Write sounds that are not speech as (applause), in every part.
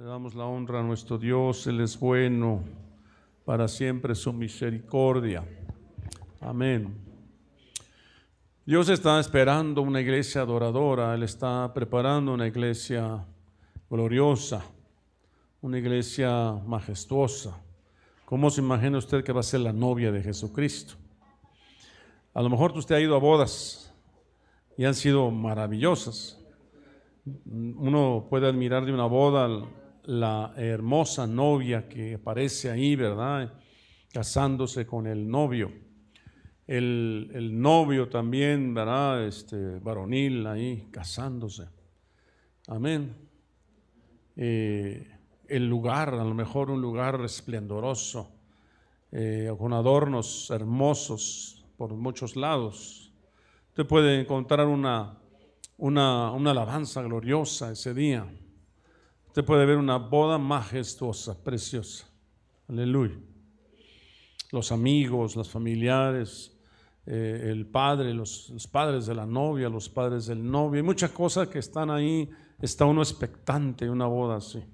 Le damos la honra a nuestro Dios, Él es bueno, para siempre su misericordia. Amén. Dios está esperando una iglesia adoradora, Él está preparando una iglesia gloriosa, una iglesia majestuosa. ¿Cómo se imagina usted que va a ser la novia de Jesucristo? A lo mejor usted ha ido a bodas y han sido maravillosas. Uno puede admirar de una boda la hermosa novia que aparece ahí, ¿verdad? Casándose con el novio. El, novio también, ¿verdad? Este, varonil ahí, casándose. Amén. Eh, el lugar, a lo mejor un lugar esplendoroso, eh, con adornos hermosos por muchos lados. Usted puede encontrar una, una, una alabanza gloriosa ese día. Usted puede ver una boda majestuosa, preciosa. Aleluya. Los amigos, los familiares, eh, el padre, los, padres de la novia, los padres del novio. Hay muchas cosas que están ahí. Está uno expectante una boda así.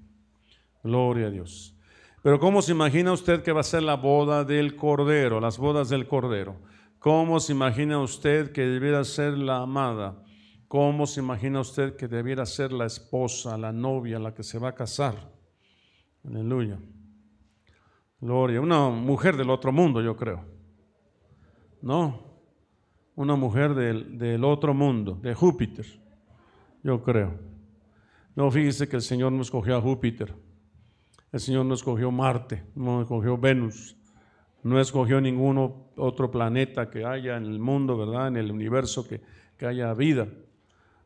Gloria a Dios. Pero ¿cómo se imagina usted que va a ser la boda del Cordero, las bodas del Cordero? ¿Cómo se imagina usted que debiera ser la amada? ¿Cómo se imagina usted que debiera ser la esposa, la novia, la que se va a casar? Aleluya. Gloria. Una mujer del otro mundo, yo creo. No. Una mujer del, del otro mundo, de Júpiter, yo creo. No, fíjese que el Señor no escogió a Júpiter. El Señor no escogió Marte, no escogió Venus, no escogió ningún otro planeta que haya en el mundo, ¿verdad? En el universo que, que haya vida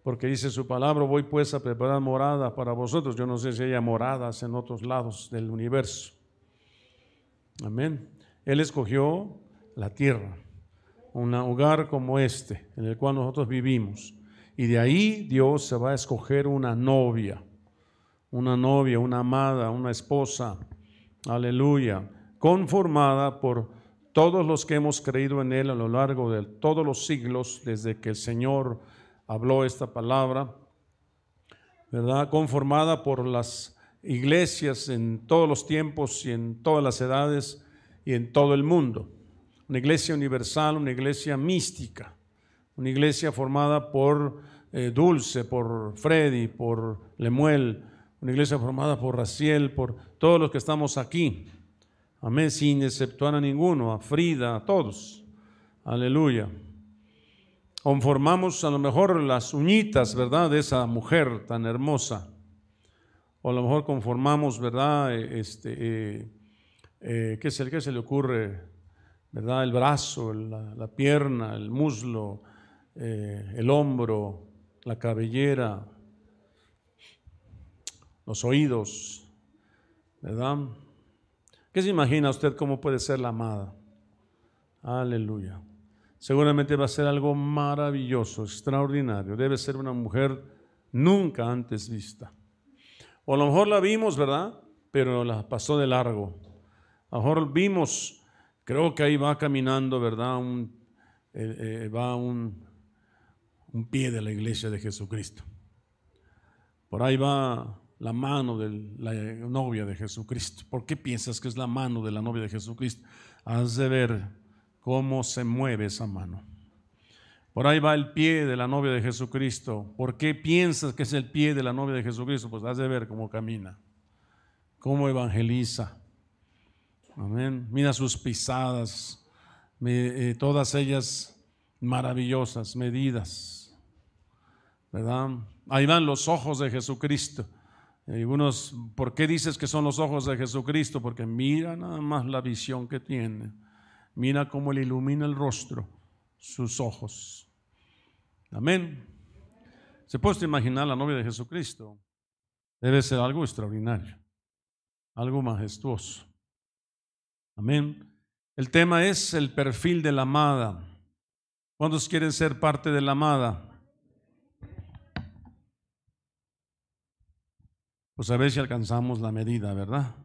porque dice su palabra, voy pues a preparar morada para vosotros. Yo no sé si haya moradas en otros lados del universo. Amén. Él escogió la tierra, un hogar como este, en el cual nosotros vivimos. Y de ahí Dios se va a escoger una novia, una novia, una amada, una esposa, aleluya, conformada por todos los que hemos creído en Él a lo largo de todos los siglos, desde que el Señor habló esta palabra, ¿verdad? Conformada por las iglesias en todos los tiempos y en todas las edades y en todo el mundo. Una iglesia universal, una iglesia mística, una iglesia formada por eh, Dulce, por Freddy, por Lemuel, una iglesia formada por Raciel, por todos los que estamos aquí. Amén, sin exceptuar a ninguno, a Frida, a todos. Aleluya conformamos a lo mejor las uñitas, ¿verdad?, de esa mujer tan hermosa. O a lo mejor conformamos, ¿verdad?, este, eh, eh, ¿qué, se, ¿qué, se, le ocurre? ¿Verdad? El brazo, la, pierna, el muslo, eh, el hombro, la cabellera, los oídos, ¿verdad? ¿Qué se imagina usted cómo puede ser la amada? Aleluya seguramente va a ser algo maravilloso, extraordinario. Debe ser una mujer nunca antes vista. O a lo mejor la vimos, ¿verdad? Pero la pasó de largo. A lo mejor vimos, creo que ahí va caminando, ¿verdad? Eh, eh, va un, un pie de la iglesia de Jesucristo. Por ahí va la mano de la novia de Jesucristo. ¿Por qué piensas que es la mano de la novia de Jesucristo? Has de ver cómo se mueve esa mano. Por ahí va el pie de la novia de Jesucristo. ¿Por qué piensas que es el pie de la novia de Jesucristo? Pues has de ver cómo camina, cómo evangeliza. Amén. Mira sus pisadas, eh, todas ellas maravillosas, medidas. ¿Verdad? Ahí van los ojos de Jesucristo. Algunos, ¿por qué dices que son los ojos de Jesucristo? Porque mira nada más la visión que tiene Mira cómo le ilumina el rostro, sus ojos. Amén. ¿Se puede imaginar la novia de Jesucristo? Debe ser algo extraordinario, algo majestuoso. Amén. El tema es el perfil de la amada. ¿Cuántos quieren ser parte de la amada? Pues a ver si alcanzamos la medida, ¿verdad?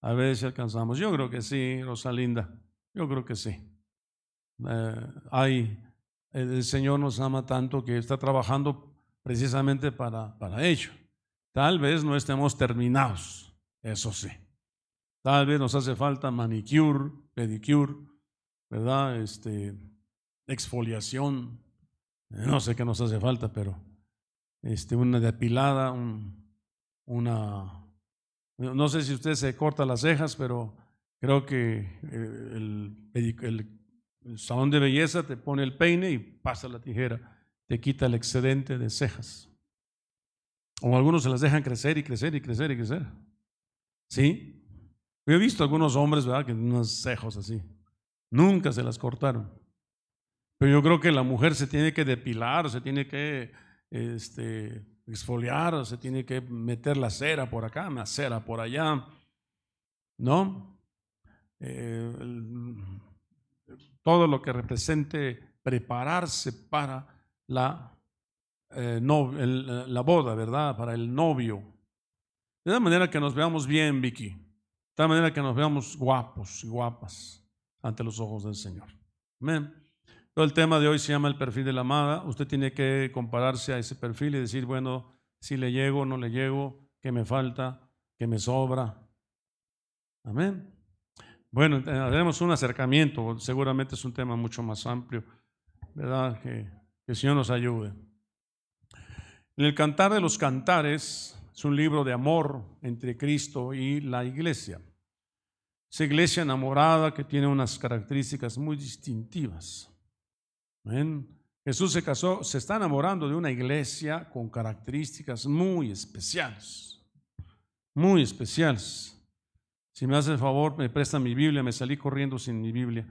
A ver si alcanzamos. Yo creo que sí, Rosalinda. Yo creo que sí. Eh, hay, el Señor nos ama tanto que está trabajando precisamente para, para ello. Tal vez no estemos terminados, eso sí. Tal vez nos hace falta manicure, pedicure, ¿verdad? Este, exfoliación. No sé qué nos hace falta, pero este, una depilada, una... No sé si usted se corta las cejas, pero creo que eh, el, salón de belleza te pone el peine y pasa la tijera, te quita el excedente de cejas. O algunos se las dejan crecer y crecer y crecer y crecer. ¿Sí? Yo he visto algunos hombres, ¿verdad? Que tienen unos cejos así. Nunca se las cortaron. Pero yo creo que la mujer se tiene que depilar, se tiene que este, exfoliar, se tiene que meter la cera por acá, la cera por allá. ¿No? Eh, todo lo que represente prepararse para la, eh, la boda, ¿verdad? Para el novio. De la manera que nos veamos bien, Vicky. De tal manera que nos veamos guapos y guapas ante los ojos del Señor. Amén. Todo el tema de hoy se llama el perfil de la amada. Usted tiene que compararse a ese perfil y decir, bueno, si le llego, no le llego, qué me falta, qué me sobra. Amén. Bueno, eh, haremos un acercamiento, seguramente es un tema mucho más amplio, ¿verdad? Que, que el Señor nos ayude. En el Cantar de los Cantares es un libro de amor entre Cristo y la iglesia. Esa iglesia enamorada que tiene unas características muy distintivas. Jesús se casó, se está enamorando de una iglesia con características muy especiales. Muy especiales. Si me hace el favor, me presta mi Biblia, me salí corriendo sin mi Biblia.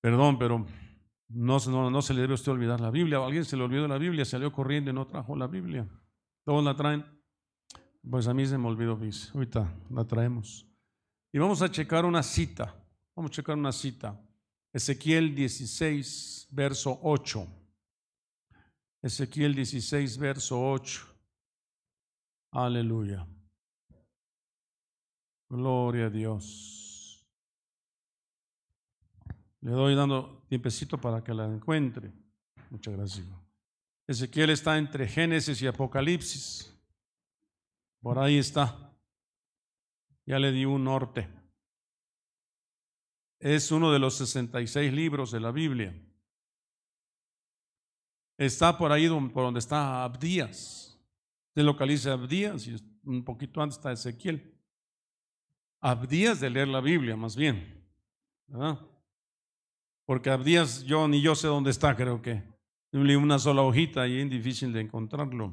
Perdón, pero no, no, no se le debe a usted olvidar la Biblia. alguien se le olvidó la Biblia, salió corriendo y no trajo la Biblia. Todos la traen. Pues a mí se me olvidó, Ahorita la traemos. Y vamos a checar una cita. Vamos a checar una cita. Ezequiel 16, verso 8. Ezequiel 16, verso 8. Aleluya. Gloria a Dios. Le doy dando tiempecito para que la encuentre. Muchas gracias. Ezequiel está entre Génesis y Apocalipsis. Por ahí está. Ya le di un norte. Es uno de los 66 libros de la Biblia. Está por ahí por donde está Abdías. Se localiza Abdías y un poquito antes está Ezequiel. Abdías de leer la Biblia, más bien. Porque Abdías, yo ni yo sé dónde está, creo que. Una sola hojita y es difícil de encontrarlo.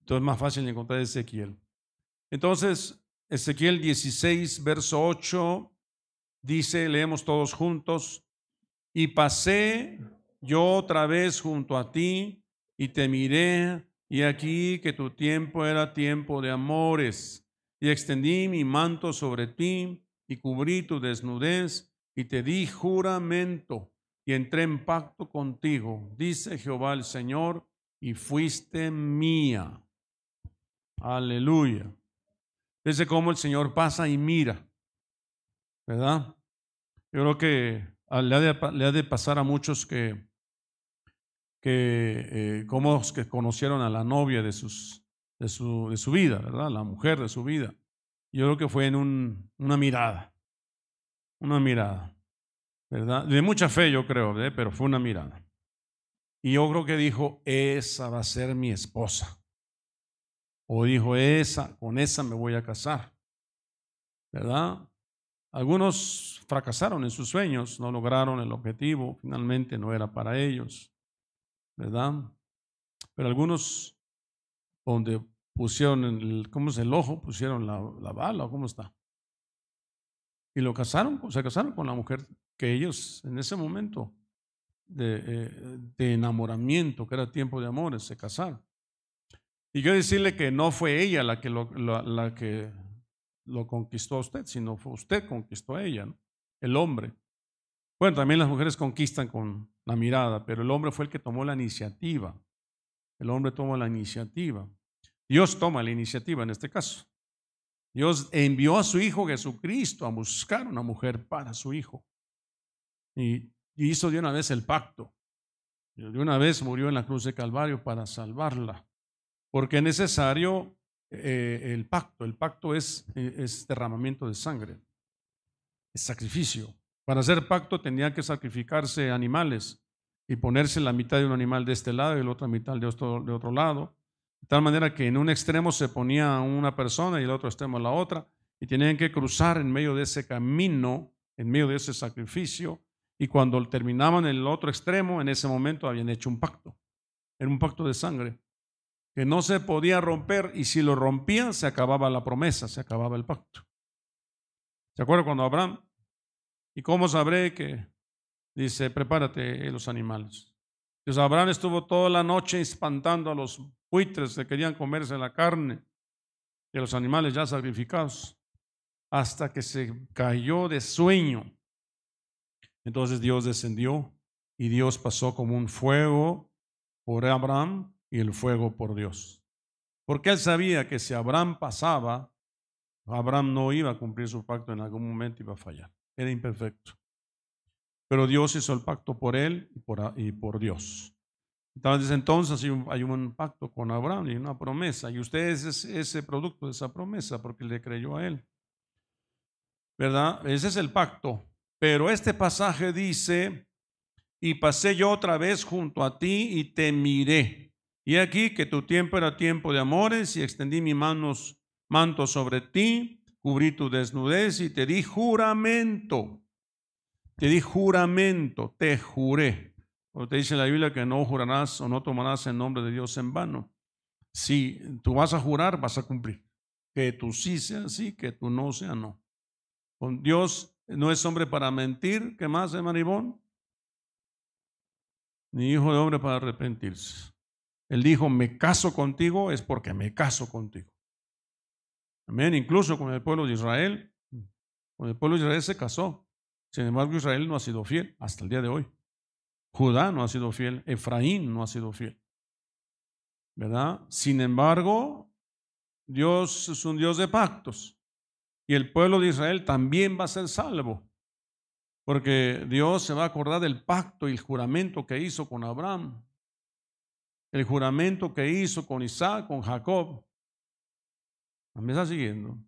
Entonces es más fácil de encontrar Ezequiel. Entonces, Ezequiel 16, verso 8, dice, leemos todos juntos, y pasé yo otra vez junto a ti y te miré, y aquí que tu tiempo era tiempo de amores, y extendí mi manto sobre ti y cubrí tu desnudez y te di juramento y entré en pacto contigo, dice Jehová el Señor, y fuiste mía. Aleluya. Fíjese cómo el Señor pasa y mira, ¿verdad? Yo creo que le ha de, pasar a muchos que, que eh, que conocieron a la novia de, sus, de, su, de su vida, ¿verdad? La mujer de su vida. Yo creo que fue en un, una mirada, una mirada, ¿verdad? De mucha fe yo creo, pero fue una mirada. Y yo creo que dijo, esa va a ser mi esposa. O dijo, esa, con esa me voy a casar. ¿Verdad? Algunos fracasaron en sus sueños, no lograron el objetivo, finalmente no era para ellos. ¿Verdad? Pero algunos, donde pusieron, el, ¿cómo es el ojo? Pusieron la, la bala, ¿cómo está? Y lo casaron, se casaron con la mujer que ellos en ese momento de, eh, de enamoramiento, que era tiempo de amores, se casaron. Y yo decirle que no fue ella la que lo, la, que lo conquistó a usted, sino fue usted conquistó a ella, el hombre. Bueno, también las mujeres conquistan con la mirada, pero el hombre fue el que tomó la iniciativa. El hombre tomó la iniciativa. Dios toma la iniciativa en este caso. Dios envió a su Hijo Jesucristo a buscar una mujer para su Hijo. Y hizo de una vez el pacto. De una vez murió en la cruz de Calvario para salvarla. porque es necesario eh, el pacto. El pacto es, es derramamiento de sangre, es sacrificio. Para hacer pacto tenía que sacrificarse animales y ponerse la mitad de un animal de este lado y la otra mitad de otro, de otro lado. De tal manera que en un extremo se ponía una persona y el otro extremo la otra y tenían que cruzar en medio de ese camino, en medio de ese sacrificio. Y cuando terminaban el otro extremo, en ese momento habían hecho un pacto. Era un pacto de sangre que no se podía romper y si lo rompían se acababa la promesa, se acababa el pacto. ¿Se acuerda cuando Abraham? ¿Y cómo sabré que dice, prepárate los animales? Pues Abraham estuvo toda la noche espantando a los buitres que querían comerse la carne y a los animales ya sacrificados hasta que se cayó de sueño. Entonces Dios descendió y Dios pasó como un fuego por Abraham y el fuego por Dios. Porque él sabía que si Abraham pasaba, Abraham no iba a cumplir su pacto en algún momento, iba a fallar. Era imperfecto. Pero Dios hizo el pacto por él y por, y por Dios. Entonces, entonces hay un, pacto con Abraham y una promesa. Y usted es ese producto de esa promesa porque le creyó a él. ¿Verdad? Ese es el pacto. Pero este pasaje dice, y pasé yo otra vez junto a ti y te miré. Y aquí que tu tiempo era tiempo de amores y extendí mi manos, manto sobre ti, cubrí tu desnudez y te di juramento. Te di juramento, te juré. O te dice la Biblia que no jurarás o no tomarás el nombre de Dios en vano. Si tú vas a jurar, vas a cumplir. Que tú sí sea sí, que tú no sea no. Con Dios no es hombre para mentir, ¿qué más, de Maribón? Ni hijo de hombre para arrepentirse. Él dijo, me caso contigo es porque me caso contigo. Amén. Incluso con el pueblo de Israel, con el pueblo de Israel se casó. Sin embargo, Israel no ha sido fiel hasta el día de hoy. Judá no ha sido fiel. Efraín no ha sido fiel. ¿Verdad? Sin embargo, Dios es un Dios de pactos. Y el pueblo de Israel también va a ser salvo. Porque Dios se va a acordar del pacto y el juramento que hizo con Abraham el juramento que hizo con Isaac, con Jacob. Me está siguiendo.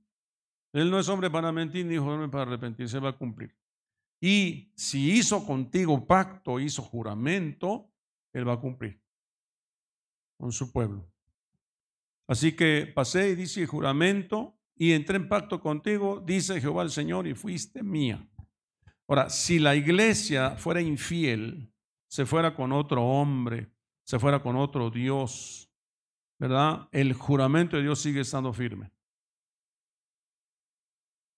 Él no es hombre para mentir ni hombre para arrepentirse, va a cumplir. Y si hizo contigo pacto, hizo juramento, él va a cumplir con su pueblo. Así que pasé y dice juramento y entré en pacto contigo, dice Jehová el Señor, y fuiste mía. Ahora, si la iglesia fuera infiel, se fuera con otro hombre, se fuera con otro Dios, ¿verdad? El juramento de Dios sigue estando firme.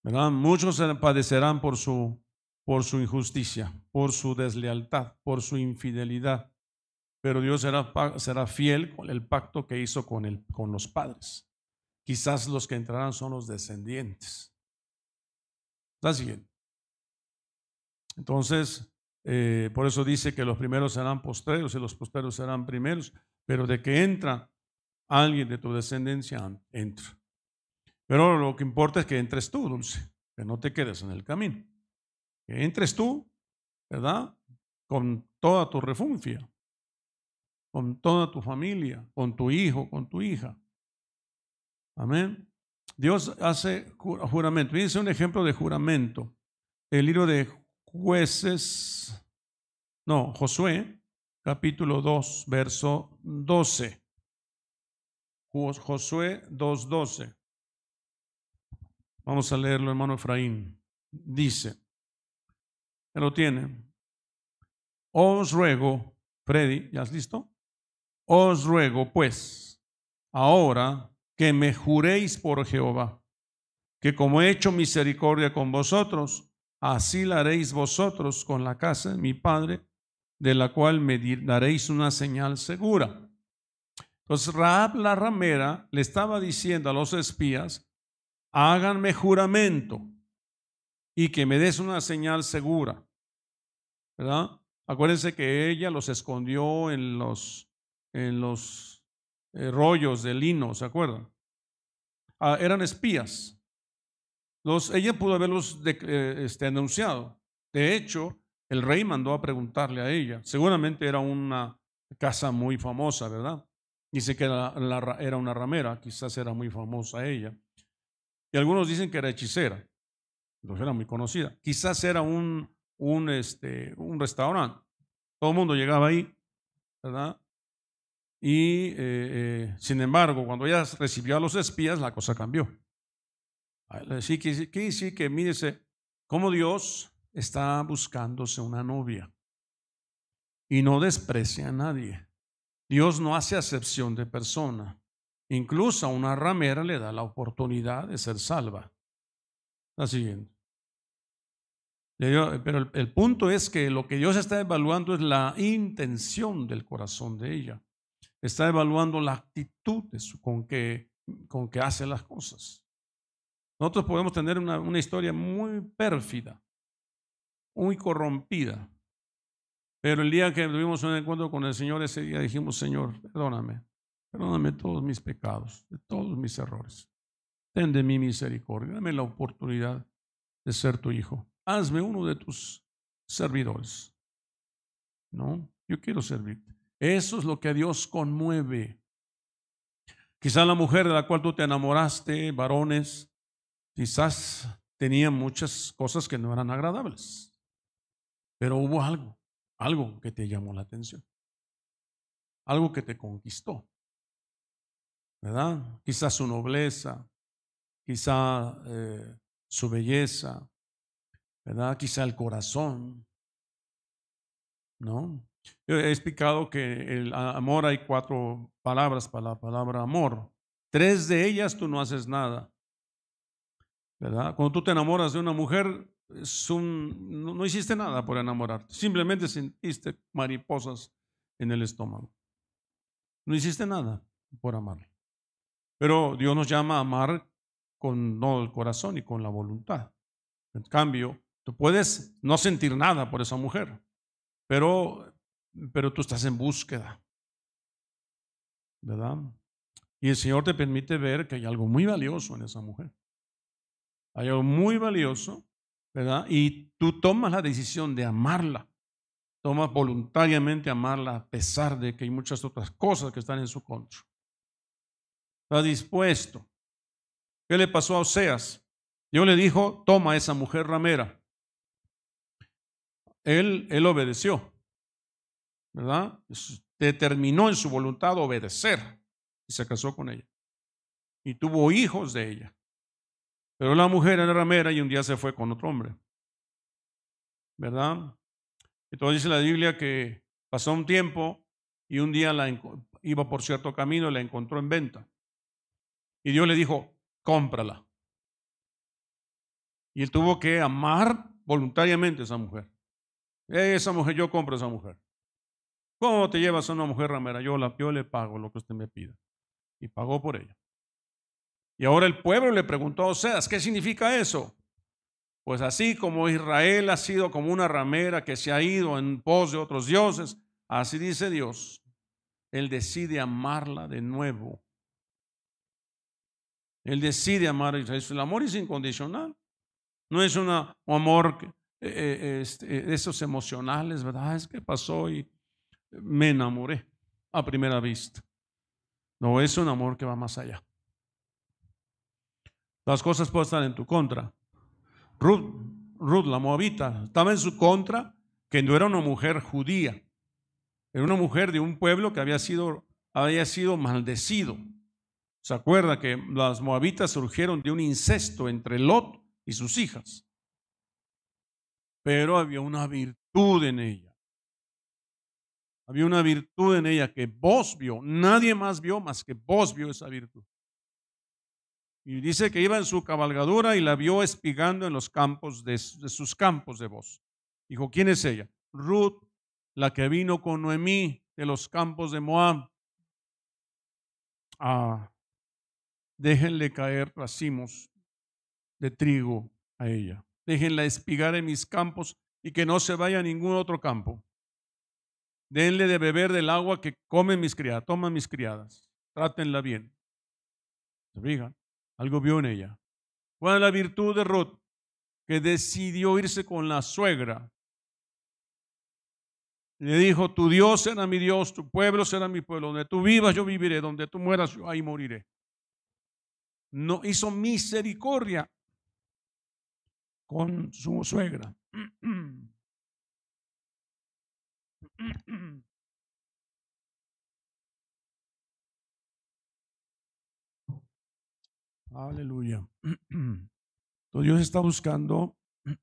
¿Verdad? Muchos padecerán por su, por su injusticia, por su deslealtad, por su infidelidad. Pero Dios será, será fiel con el pacto que hizo con, el, con los padres. Quizás los que entrarán son los descendientes. ¿Está siguiendo? Entonces, eh, por eso dice que los primeros serán postreros y los postreros serán primeros, pero de que entra alguien de tu descendencia, entra. Pero lo que importa es que entres tú, dulce, que no te quedes en el camino. Que entres tú, ¿verdad? Con toda tu refunfia, con toda tu familia, con tu hijo, con tu hija. Amén. Dios hace juramento. Dice un ejemplo de juramento. El libro de jueces, no, Josué, capítulo 2, verso 12. Josué 2.12. Vamos a leerlo, hermano Efraín. Dice, lo tiene. Os ruego, Freddy, ¿ya has listo? Os ruego, pues, ahora que me juréis por Jehová, que como he hecho misericordia con vosotros, así la haréis vosotros con la casa de mi Padre, de la cual me daréis una señal segura. Entonces Raab la ramera le estaba diciendo a los espías, háganme juramento y que me des una señal segura. ¿Verdad? Acuérdense que ella los escondió en los, en los eh, rollos de lino, ¿se acuerdan? Ah, eran espías ella pudo haberlos eh, este, anunciado. De hecho, el rey mandó a preguntarle a ella. Seguramente era una casa muy famosa, ¿verdad? Dice que era una ramera, quizás era muy famosa ella. Y algunos dicen que era hechicera, pero era muy conocida. Quizás era un, un, este, un restaurante. Todo el mundo llegaba ahí, ¿verdad? Y eh, eh, sin embargo, cuando ella recibió a los espías, la cosa cambió. Sí que, sí que mírese cómo Dios está buscándose una novia y no desprecia a nadie. Dios no hace acepción de persona. Incluso a una ramera le da la oportunidad de ser salva. La siguiente. Pero el, punto es que lo que Dios está evaluando es la intención del corazón de ella. Está evaluando la actitud con, que, con que hace las cosas. Nosotros podemos tener una, historia muy pérfida, muy corrompida. Pero el día que tuvimos un encuentro con el Señor, ese día dijimos, Señor, perdóname, perdóname todos mis pecados, de todos mis errores. Ten de mí misericordia, dame la oportunidad de ser tu hijo hazme uno de tus servidores. No, yo quiero servirte. Eso es lo que a Dios conmueve. Quizás la mujer de la cual tú te enamoraste, varones, quizás tenía muchas cosas que no eran agradables, pero hubo algo, algo que te llamó la atención, algo que te conquistó, ¿verdad? Quizás su nobleza, quizá eh, su belleza, ¿verdad? Quizá el corazón, ¿no? He explicado que el amor hay cuatro palabras para la palabra amor. Tres de ellas tú no haces nada, ¿verdad? Cuando tú te enamoras de una mujer, no, no hiciste nada por enamorarte, simplemente sentiste mariposas en el estómago. No hiciste nada por amarla. Pero Dios nos llama a amar con todo el corazón y con la voluntad. En cambio, Tú puedes no sentir nada por esa mujer, pero, pero tú estás en búsqueda. ¿Verdad? Y el Señor te permite ver que hay algo muy valioso en esa mujer. Hay algo muy valioso, ¿verdad? Y tú tomas la decisión de amarla. Tomas voluntariamente amarla a pesar de que hay muchas otras cosas que están en su contra. Está dispuesto. ¿Qué le pasó a Oseas? Dios le dijo, toma a esa mujer ramera él, él obedeció, ¿verdad? Determinó en su voluntad obedecer y se casó con ella. Y tuvo hijos de ella. Pero la mujer era ramera y un día se fue con otro hombre. ¿Verdad? Entonces dice la Biblia que pasó un tiempo y un día la iba por cierto camino y la encontró en venta. Y Dios le dijo, cómprala. Y él tuvo que amar voluntariamente a esa mujer. Esa mujer, yo compro esa mujer. ¿Cómo te llevas a una mujer ramera? Yo, la, yo le pago lo que usted me pida. Y pagó por ella. Y ahora el pueblo le preguntó a Oseas, ¿qué significa eso? Pues así como Israel ha sido como una ramera que se ha ido en pos de otros dioses, así dice Dios, Él decide amarla de nuevo. Él decide amar a Israel. El amor es incondicional. No es un amor eh, eh, este, esos emocionales, ¿verdad? Es que pasó y me enamoré a primera vista. No es un amor que va más allá. Las cosas pueden estar en tu contra. Ruth, Ruth, la moabita, estaba en su contra que no era una mujer judía, era una mujer de un pueblo que había sido, había sido maldecido. ¿Se acuerda que las moabitas surgieron de un incesto entre Lot y sus hijas? Pero había una virtud en ella. Había una virtud en ella que vos vio, nadie más vio más que vos vio esa virtud. Y dice que iba en su cabalgadura y la vio espigando en los campos de, sus campos de voz. Dijo, ¿quién es ella? Ruth, la que vino con Noemí de los campos de Moab. Ah, déjenle caer racimos de trigo a ella déjenla espigar en mis campos y que no se vaya a ningún otro campo. Denle de beber del agua que comen mis criadas, toman mis criadas. Trátenla bien. ¿Se fijan? Algo vio en ella. ¿Cuál es la virtud de Ruth? Que decidió irse con la suegra. Le dijo, tu Dios será mi Dios, tu pueblo será mi pueblo. Donde tú vivas, yo viviré. Donde tú mueras, yo ahí moriré. No hizo misericordia con su suegra. Aleluya. Dios está buscando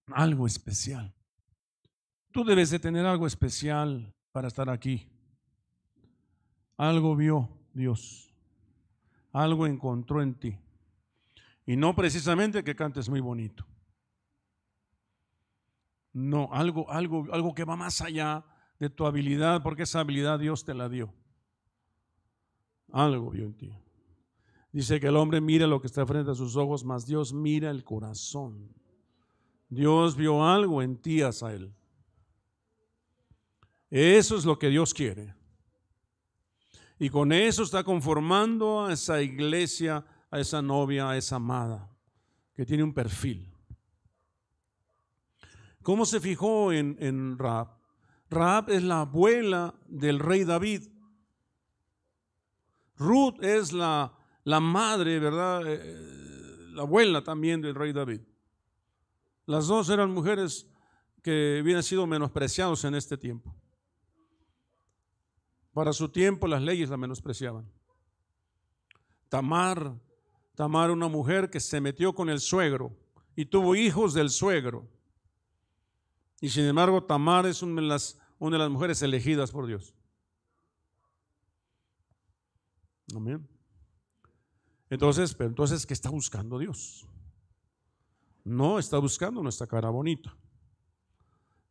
algo especial. Tú debes de tener algo especial para estar aquí. Algo vio Dios. Algo encontró en ti. Y no precisamente que cantes muy bonito. No, algo, algo, algo que va más allá de tu habilidad, porque esa habilidad Dios te la dio. Algo vio en ti. Dice que el hombre mira lo que está frente a sus ojos, mas Dios mira el corazón. Dios vio algo en ti, él. Eso es lo que Dios quiere. Y con eso está conformando a esa iglesia, a esa novia, a esa amada, que tiene un perfil. ¿Cómo se fijó en, en Raab? Raab es la abuela del rey David. Ruth es la, la madre, ¿verdad? Eh, la abuela también del rey David. Las dos eran mujeres que habían sido menospreciados en este tiempo. Para su tiempo las leyes la menospreciaban. Tamar, Tamar una mujer que se metió con el suegro y tuvo hijos del suegro. Y sin embargo, Tamar es una de las, mujeres elegidas por Dios. Amén. Entonces, pero entonces, ¿qué está buscando Dios? No está buscando nuestra cara bonita,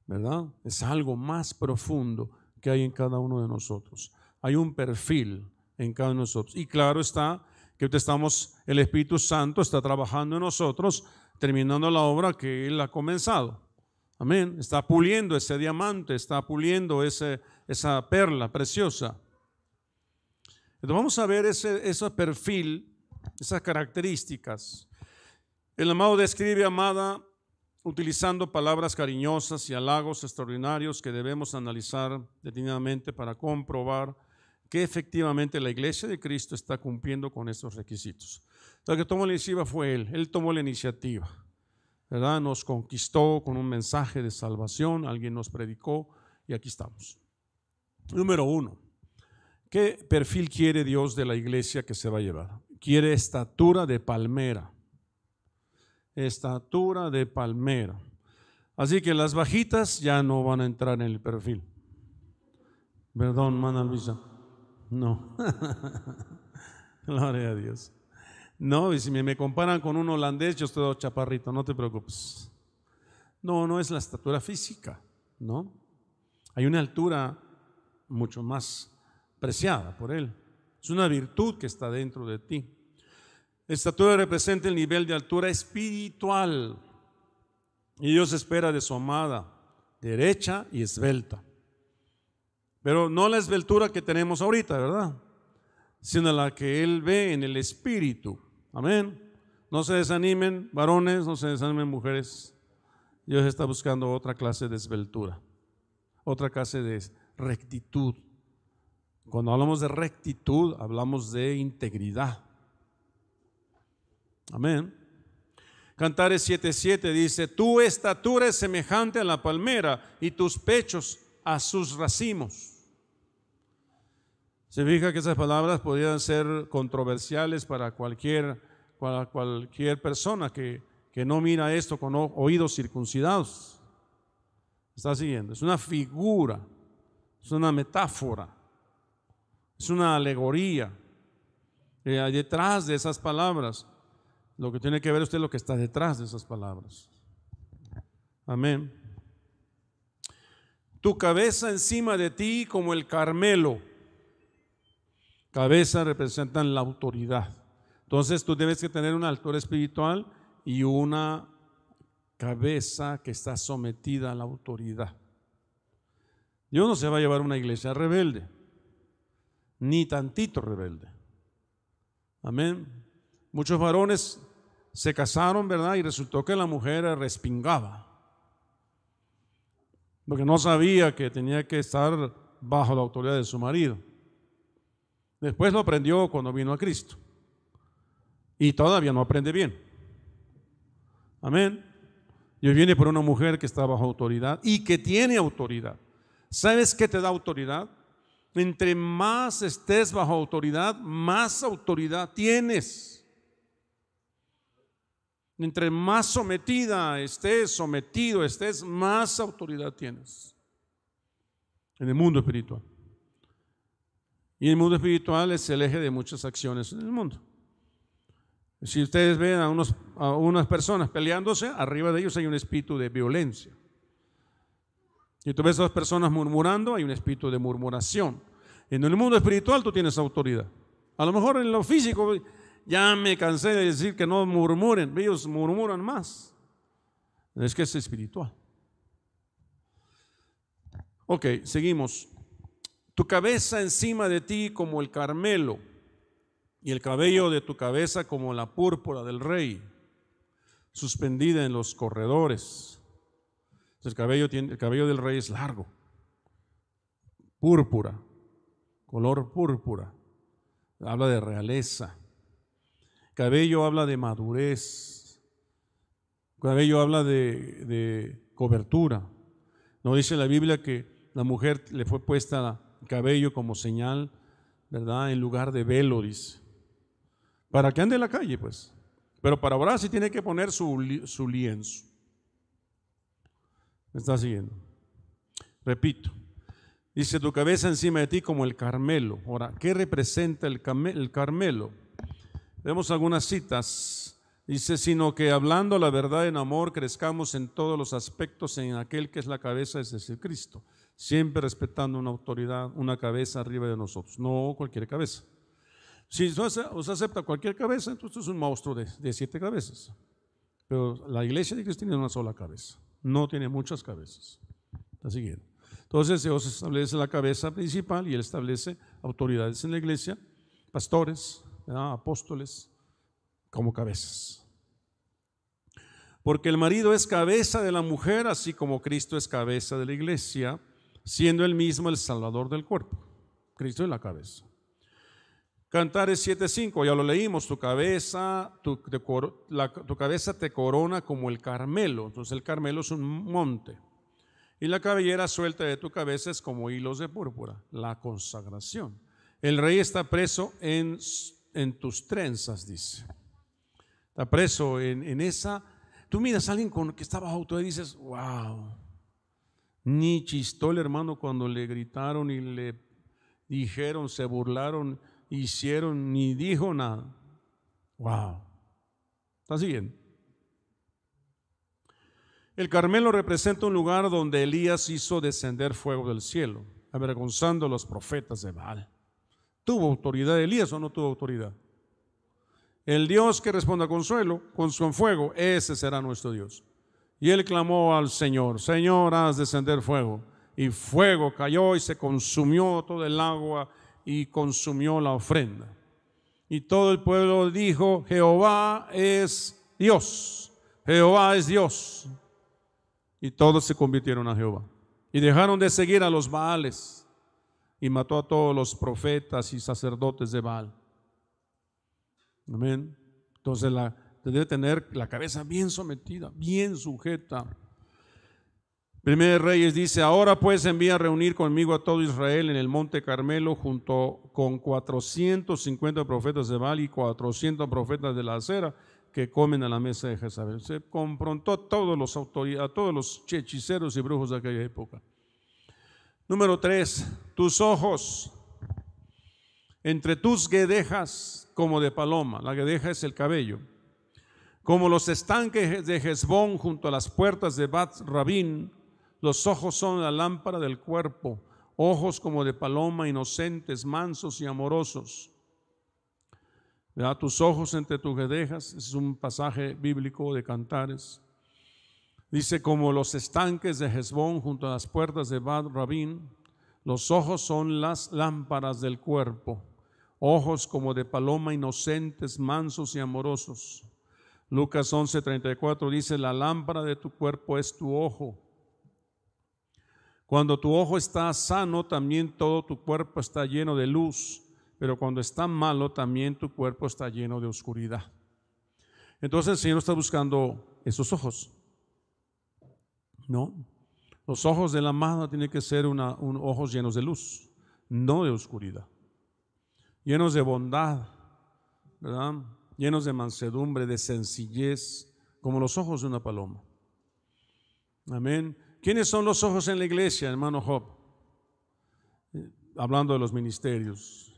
¿verdad? Es algo más profundo que hay en cada uno de nosotros. Hay un perfil en cada uno de nosotros. Y claro está que estamos, el Espíritu Santo está trabajando en nosotros, terminando la obra que Él ha comenzado. Amén. Está puliendo ese diamante, está puliendo ese, esa perla preciosa. Entonces vamos a ver ese, perfil, esas características. El amado describe, amada, utilizando palabras cariñosas y halagos extraordinarios que debemos analizar detenidamente para comprobar que efectivamente la iglesia de Cristo está cumpliendo con estos requisitos. El que tomó la iniciativa fue Él, Él tomó la iniciativa. ¿Verdad? Nos conquistó con un mensaje de salvación, alguien nos predicó y aquí estamos. Número uno, ¿qué perfil quiere Dios de la iglesia que se va a llevar? Quiere estatura de palmera. Estatura de palmera. Así que las bajitas ya no van a entrar en el perfil. Perdón, mana Luisa. No. (laughs) Gloria a Dios. No, y si me, comparan con un holandés, yo estoy chaparrito, no te preocupes. No, no es la estatura física, ¿no? Hay una altura mucho más preciada por él. Es una virtud que está dentro de ti. Estatura representa el nivel de altura espiritual. Y Dios espera de su amada, derecha y esbelta. Pero no la esbeltura que tenemos ahorita, ¿verdad? Sino la que Él ve en el espíritu. Amén. No se desanimen, varones, no se desanimen, mujeres. Dios está buscando otra clase de esbeltura, otra clase de rectitud. Cuando hablamos de rectitud, hablamos de integridad. Amén. Cantares 7:7 dice, tu estatura es semejante a la palmera y tus pechos a sus racimos. Se fija que esas palabras podrían ser controversiales para cualquier, para cualquier persona que, que no mira esto con oídos circuncidados. Está siguiendo. Es una figura, es una metáfora, es una alegoría. Eh, detrás de esas palabras, lo que tiene que ver usted es lo que está detrás de esas palabras. Amén. Tu cabeza encima de ti como el Carmelo Cabeza representan la autoridad. Entonces tú debes que tener una altura espiritual y una cabeza que está sometida a la autoridad. Dios no se va a llevar una iglesia rebelde, ni tantito rebelde. Amén. Muchos varones se casaron, ¿verdad? Y resultó que la mujer respingaba. porque no sabía que tenía que estar bajo la autoridad de su marido. Después lo aprendió cuando vino a Cristo. Y todavía no aprende bien. Amén. Y hoy viene por una mujer que está bajo autoridad y que tiene autoridad. ¿Sabes qué te da autoridad? Entre más estés bajo autoridad, más autoridad tienes. Entre más sometida estés, sometido estés, más autoridad tienes. En el mundo espiritual. Y el mundo espiritual es el eje de muchas acciones en el mundo. Si ustedes ven a, unos, a unas personas peleándose, arriba de ellos hay un espíritu de violencia. Si tú ves a las personas murmurando, hay un espíritu de murmuración. En el mundo espiritual tú tienes autoridad. A lo mejor en lo físico ya me cansé de decir que no murmuren, ellos murmuran más. Es que es espiritual. Ok, seguimos. Tu cabeza encima de ti como el Carmelo y el cabello de tu cabeza como la púrpura del rey, suspendida en los corredores. El cabello, del rey es largo, púrpura, color púrpura. Habla de realeza. Cabello habla de madurez. Cabello habla de, de cobertura. No dice la Biblia que la mujer le fue puesta cabello como señal, ¿verdad? En lugar de velo, dice. Para que ande en la calle, pues. Pero para orar sí tiene que poner su, su lienzo. ¿Me está siguiendo? Repito. Dice tu cabeza encima de ti como el Carmelo. Ahora, ¿qué representa el, el Carmelo? Vemos algunas citas. Dice, sino que hablando la verdad en amor, crezcamos en todos los aspectos en aquel que es la cabeza, es decir, Cristo. Siempre respetando una autoridad, una cabeza arriba de nosotros, no cualquier cabeza. Si usted acepta cualquier cabeza, entonces es un monstruo de, de siete cabezas. Pero la iglesia de Cristo tiene una sola cabeza no tiene muchas cabezas. Está siguiendo. Entonces Dios establece la cabeza principal y Él establece autoridades en la iglesia, pastores, apóstoles, como cabezas. Porque el marido es cabeza de la mujer, así como Cristo es cabeza de la iglesia, siendo él mismo el salvador del cuerpo. Cristo es la cabeza. Cantares 7.5, ya lo leímos, tu cabeza, tu, tu, cabeza te corona como el Carmelo. Entonces el Carmelo es un monte. Y la cabellera suelta de tu cabeza es como hilos de púrpura, la consagración. El rey está preso en, en tus trenzas, dice. Está preso en, en esa... Tú miras a alguien con, que está bajo tú y dices, wow. Ni chistó el hermano cuando le gritaron y le dijeron, se burlaron hicieron ni dijo nada. Wow. ¿Está siguiendo? El Carmelo representa un lugar donde Elías hizo descender fuego del cielo, avergonzando a los profetas de Baal. ¿Tuvo autoridad Elías o no tuvo autoridad? El Dios que responda con suelo, con su fuego, ese será nuestro Dios. Y él clamó al Señor, Señor, haz descender fuego. Y fuego cayó y se consumió todo el agua y consumió la ofrenda. Y todo el pueblo dijo, Jehová es Dios, Jehová es Dios. Y todos se convirtieron a Jehová. Y dejaron de seguir a los Baales. Y mató a todos los profetas y sacerdotes de Baal. Amén. Entonces la, debe tener la cabeza bien sometida, bien sujeta Primer Reyes dice, ahora pues envía a reunir conmigo a todo Israel en el monte Carmelo junto con 450 profetas de Baal y 400 profetas de la acera que comen a la mesa de Jezabel. Se confrontó a todos los, a todos los hechiceros y brujos de aquella época. Número tres, tus ojos entre tus guedejas como de paloma. La guedeja es el cabello. Como los estanques de Jezbón junto a las puertas de Bat Rabín los ojos son la lámpara del cuerpo, ojos como de paloma, inocentes, mansos y amorosos. Vea tus ojos entre tus guedejas, es un pasaje bíblico de Cantares. Dice, como los estanques de Hezbón junto a las puertas de Bad Rabín, los ojos son las lámparas del cuerpo, ojos como de paloma, inocentes, mansos y amorosos. Lucas 11:34 dice, la lámpara de tu cuerpo es tu ojo. Cuando tu ojo está sano, también todo tu cuerpo está lleno de luz, pero cuando está malo, también tu cuerpo está lleno de oscuridad. Entonces el Señor está buscando esos ojos. ¿No? Los ojos de la mano tienen que ser una, ojos llenos de luz, no de oscuridad. Llenos de bondad, ¿verdad? Llenos de mansedumbre, de sencillez, como los ojos de una paloma. Amén. ¿Quiénes son los ojos en la iglesia, hermano Job? Hablando de los ministerios.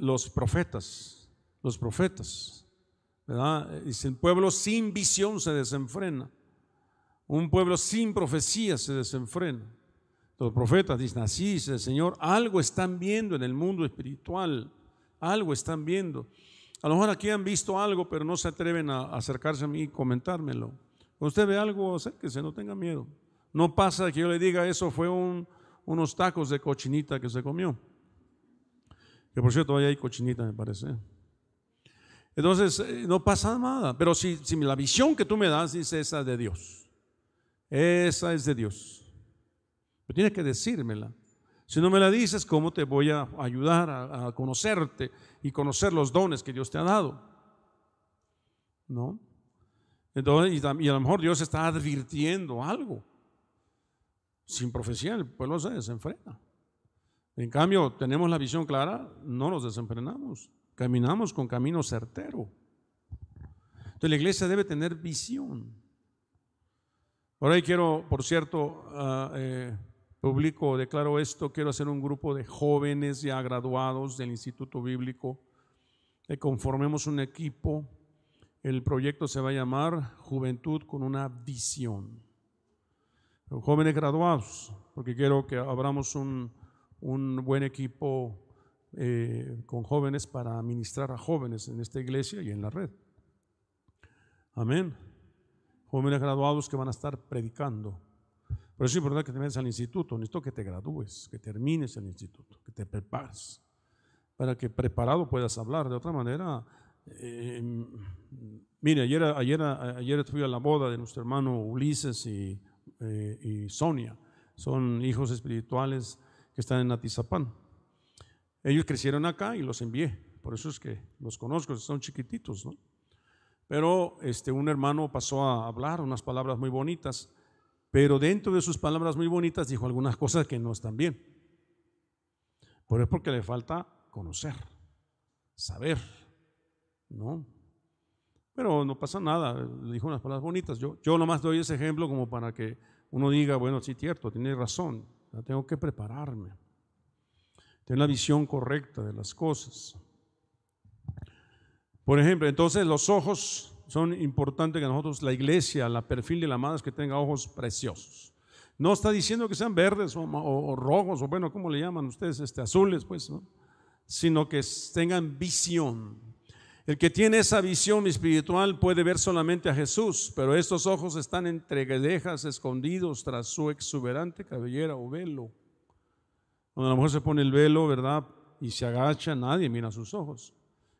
Los profetas, los profetas. ¿verdad? Dice, el pueblo sin visión se desenfrena. Un pueblo sin profecía se desenfrena. Los profetas dicen así, dice el Señor, algo están viendo en el mundo espiritual, algo están viendo. A lo mejor aquí han visto algo, pero no se atreven a acercarse a mí y comentármelo. Usted ve algo, acérquese, no tenga miedo. No pasa que yo le diga, eso fue unos tacos de cochinita que se comió. Que por cierto, ahí hay cochinita, me parece. Entonces, eh, no pasa nada. Pero si, la visión que tú me das dice esa de Dios. Esa es de Dios. Pero tienes que decírmela. Si no me la dices, ¿cómo te voy a ayudar a, conocerte y conocer los dones que Dios te ha dado? ¿No? Entonces, y, a lo mejor Dios está advirtiendo algo. Sin profecía, el pueblo se desenfrena. En cambio, tenemos la visión clara, no nos desenfrenamos. Caminamos con camino certero. Entonces, la iglesia debe tener visión. Ahora quiero, por cierto, uh, eh, publico, declaro esto, quiero hacer un grupo de jóvenes ya graduados del Instituto Bíblico, que conformemos un equipo. El proyecto se va a llamar Juventud con una visión. Jóvenes graduados, porque quiero que abramos un, un buen equipo eh, con jóvenes para ministrar a jóvenes en esta iglesia y en la red. Amén jóvenes graduados que van a estar predicando. Pero es importante que te metas al instituto, necesito que te gradúes, que termines el instituto, que te prepares, para que preparado puedas hablar. De otra manera, eh, mire, ayer, ayer, ayer a la boda de nuestro hermano Ulises y, eh, y Sonia, son hijos espirituales que están en Atizapán. Ellos crecieron acá y los envié, por eso es que los conozco, son chiquititos, ¿no? Pero este, un hermano pasó a hablar unas palabras muy bonitas, pero dentro de sus palabras muy bonitas dijo algunas cosas que no están bien. Pero es porque le falta conocer, saber, ¿no? Pero no pasa nada, dijo unas palabras bonitas. Yo, yo nomás doy ese ejemplo como para que uno diga, bueno, sí, cierto, tiene razón, tengo que prepararme, tener la visión correcta de las cosas. Por ejemplo, entonces los ojos son importantes que nosotros, la iglesia, la perfil de la madre es que tenga ojos preciosos. No está diciendo que sean verdes o, rojos o bueno, ¿cómo le llaman ustedes? Este, azules, pues, ¿no? Sino que tengan visión. El que tiene esa visión espiritual puede ver solamente a Jesús, pero estos ojos están entre guedejas escondidos tras su exuberante cabellera o velo. Cuando la mujer se pone el velo, ¿verdad? Y se agacha, nadie mira sus ojos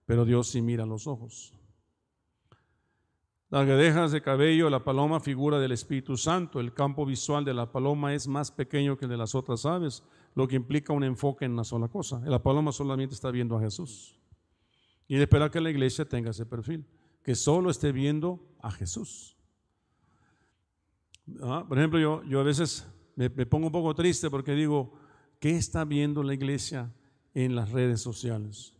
pero Dios sí mira los ojos. Las guedejas de cabello, la paloma figura del Espíritu Santo. El campo visual de la paloma es más pequeño que el de las otras aves, lo que implica un enfoque en una sola cosa. La paloma solamente está viendo a Jesús. Y espera que la iglesia tenga ese perfil, que solo esté viendo a Jesús. Ah, por ejemplo, yo, yo a veces me pongo un poco triste porque digo, ¿qué está viendo la iglesia en las redes sociales?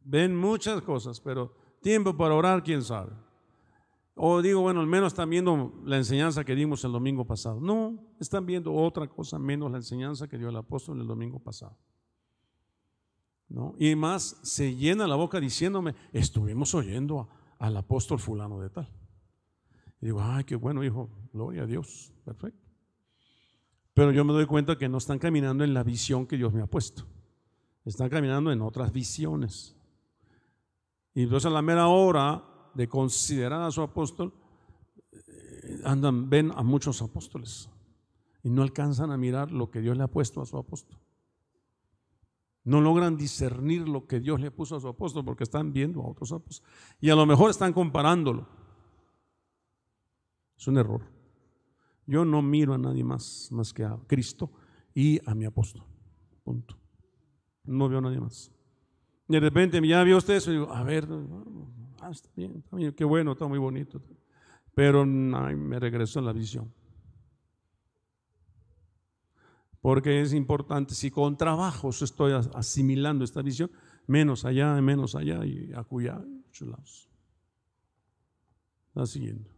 Ven muchas cosas, pero tiempo para orar, quién sabe. O digo, bueno, al menos están viendo la enseñanza que dimos el domingo pasado. No, están viendo otra cosa menos la enseñanza que dio el apóstol el domingo pasado. ¿No? Y más se llena la boca diciéndome, estuvimos oyendo al apóstol fulano de tal. Y digo, ay, qué bueno, hijo, gloria a Dios, perfecto. Pero yo me doy cuenta que no están caminando en la visión que Dios me ha puesto. Están caminando en otras visiones. Y entonces a la mera hora de considerar a su apóstol, eh, andan, ven a muchos apóstoles y no alcanzan a mirar lo que Dios le ha puesto a su apóstol. No logran discernir lo que Dios le puso a su apóstol porque están viendo a otros apóstoles. Y a lo mejor están comparándolo. Es un error. Yo no miro a nadie más más que a Cristo y a mi apóstol. Punto. No veo a nadie más. De repente ya vio usted eso y digo, a ver, ah, está bien, está bien, qué bueno, está muy bonito. Pero me regresó en la visión. Porque es importante, si con trabajos estoy asimilando esta visión, menos allá, menos allá y acullá, muchos lados. Está siguiendo.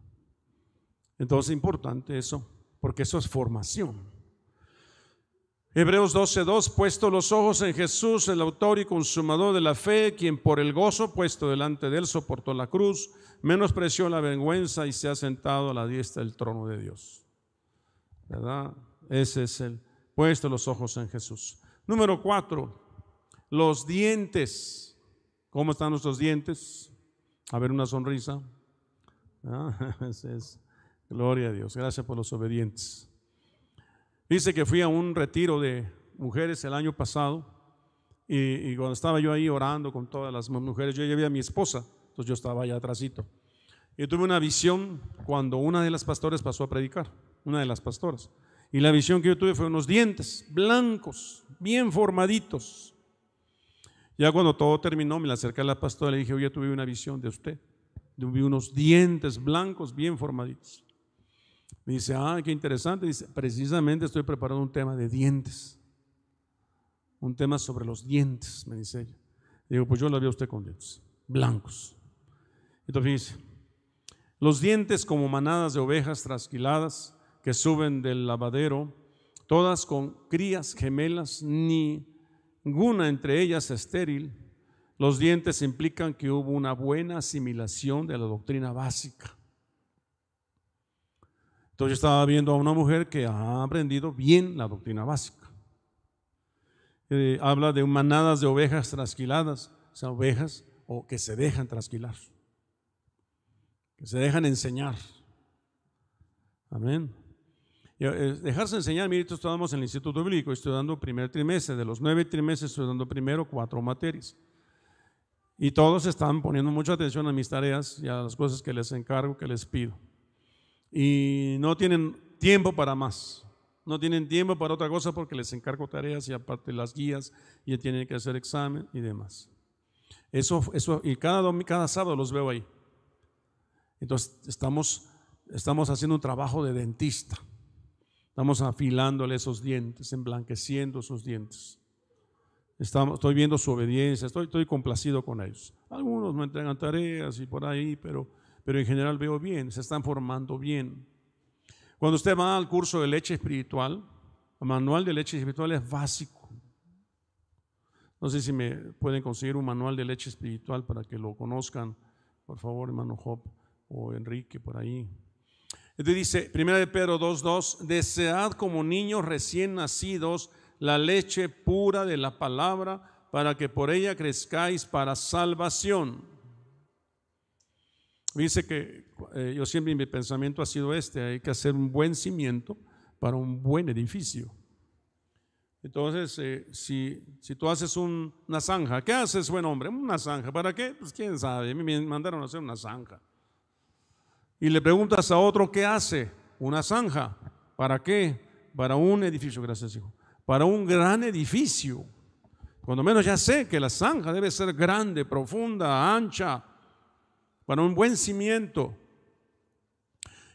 Entonces es importante eso, porque eso es formación. Hebreos 12:2, puesto los ojos en Jesús, el autor y consumador de la fe, quien por el gozo puesto delante de él soportó la cruz, menospreció la vergüenza y se ha sentado a la diestra del trono de Dios. ¿Verdad? Ese es el puesto los ojos en Jesús. Número cuatro, los dientes. ¿Cómo están nuestros dientes? A ver una sonrisa. (laughs) Ah, es, gloria a Dios. Gracias por los obedientes. Dice que fui a un retiro de mujeres el año pasado y, cuando estaba yo ahí orando con todas las mujeres, yo llevé a mi esposa, entonces yo estaba allá atrásito. Y tuve una visión cuando una de las pastores pasó a predicar, una de las pastoras. Y la visión que yo tuve fue unos dientes blancos, bien formaditos. Ya cuando todo terminó, me la acerqué a la pastora y le dije, oye, tuve una visión de usted. Vi unos dientes blancos bien formaditos. Me dice, ah, qué interesante. Dice, precisamente estoy preparando un tema de dientes. Un tema sobre los dientes, me dice ella. Digo, pues yo la vi a usted con dientes blancos. Entonces dice, los dientes como manadas de ovejas trasquiladas que suben del lavadero, todas con crías gemelas, ni ninguna entre ellas estéril. Los dientes implican que hubo una buena asimilación de la doctrina básica. Entonces yo estaba viendo a una mujer que ha aprendido bien la doctrina básica. Eh, habla de manadas de ovejas trasquiladas, o sea, ovejas o que se dejan trasquilar, que se dejan enseñar. Amén. Eh, dejarse enseñar, mire, estamos en el Instituto Bíblico, estoy dando primer trimestre, de los nueve trimestres estoy dando primero cuatro materias. Y todos están poniendo mucha atención a mis tareas y a las cosas que les encargo, que les pido. Y no tienen tiempo para más. No tienen tiempo para otra cosa porque les encargo tareas y aparte las guías y tienen que hacer examen y demás. Eso, eso, y cada, cada sábado los veo ahí. Entonces estamos, estamos haciendo un trabajo de dentista. Estamos afilándole esos dientes, emblanqueciendo esos dientes. Estamos, estoy viendo su obediencia, estoy, estoy complacido con ellos. Algunos me entregan tareas y por ahí, pero, pero en general veo bien, se están formando bien. Cuando usted va al curso de leche espiritual, el manual de leche espiritual es básico. No sé si me pueden conseguir un manual de leche espiritual para que lo conozcan, por favor, hermano Job o Enrique, por ahí. Entonces dice, 1 de Pedro 2.2, desead como niños recién nacidos la leche pura de la palabra para que por ella crezcáis para salvación. Dice que eh, yo siempre mi pensamiento ha sido este, hay que hacer un buen cimiento para un buen edificio. Entonces, eh, si, si, tú haces una zanja, ¿qué haces, buen hombre? Una zanja, ¿para qué? Pues quién sabe, me mandaron a hacer una zanja y le preguntas a otro qué hace, una zanja. ¿Para qué? Para un edificio, gracias hijo. Para un gran edificio. Cuando menos ya sé que la zanja debe ser grande, profunda, ancha, para un buen cimiento.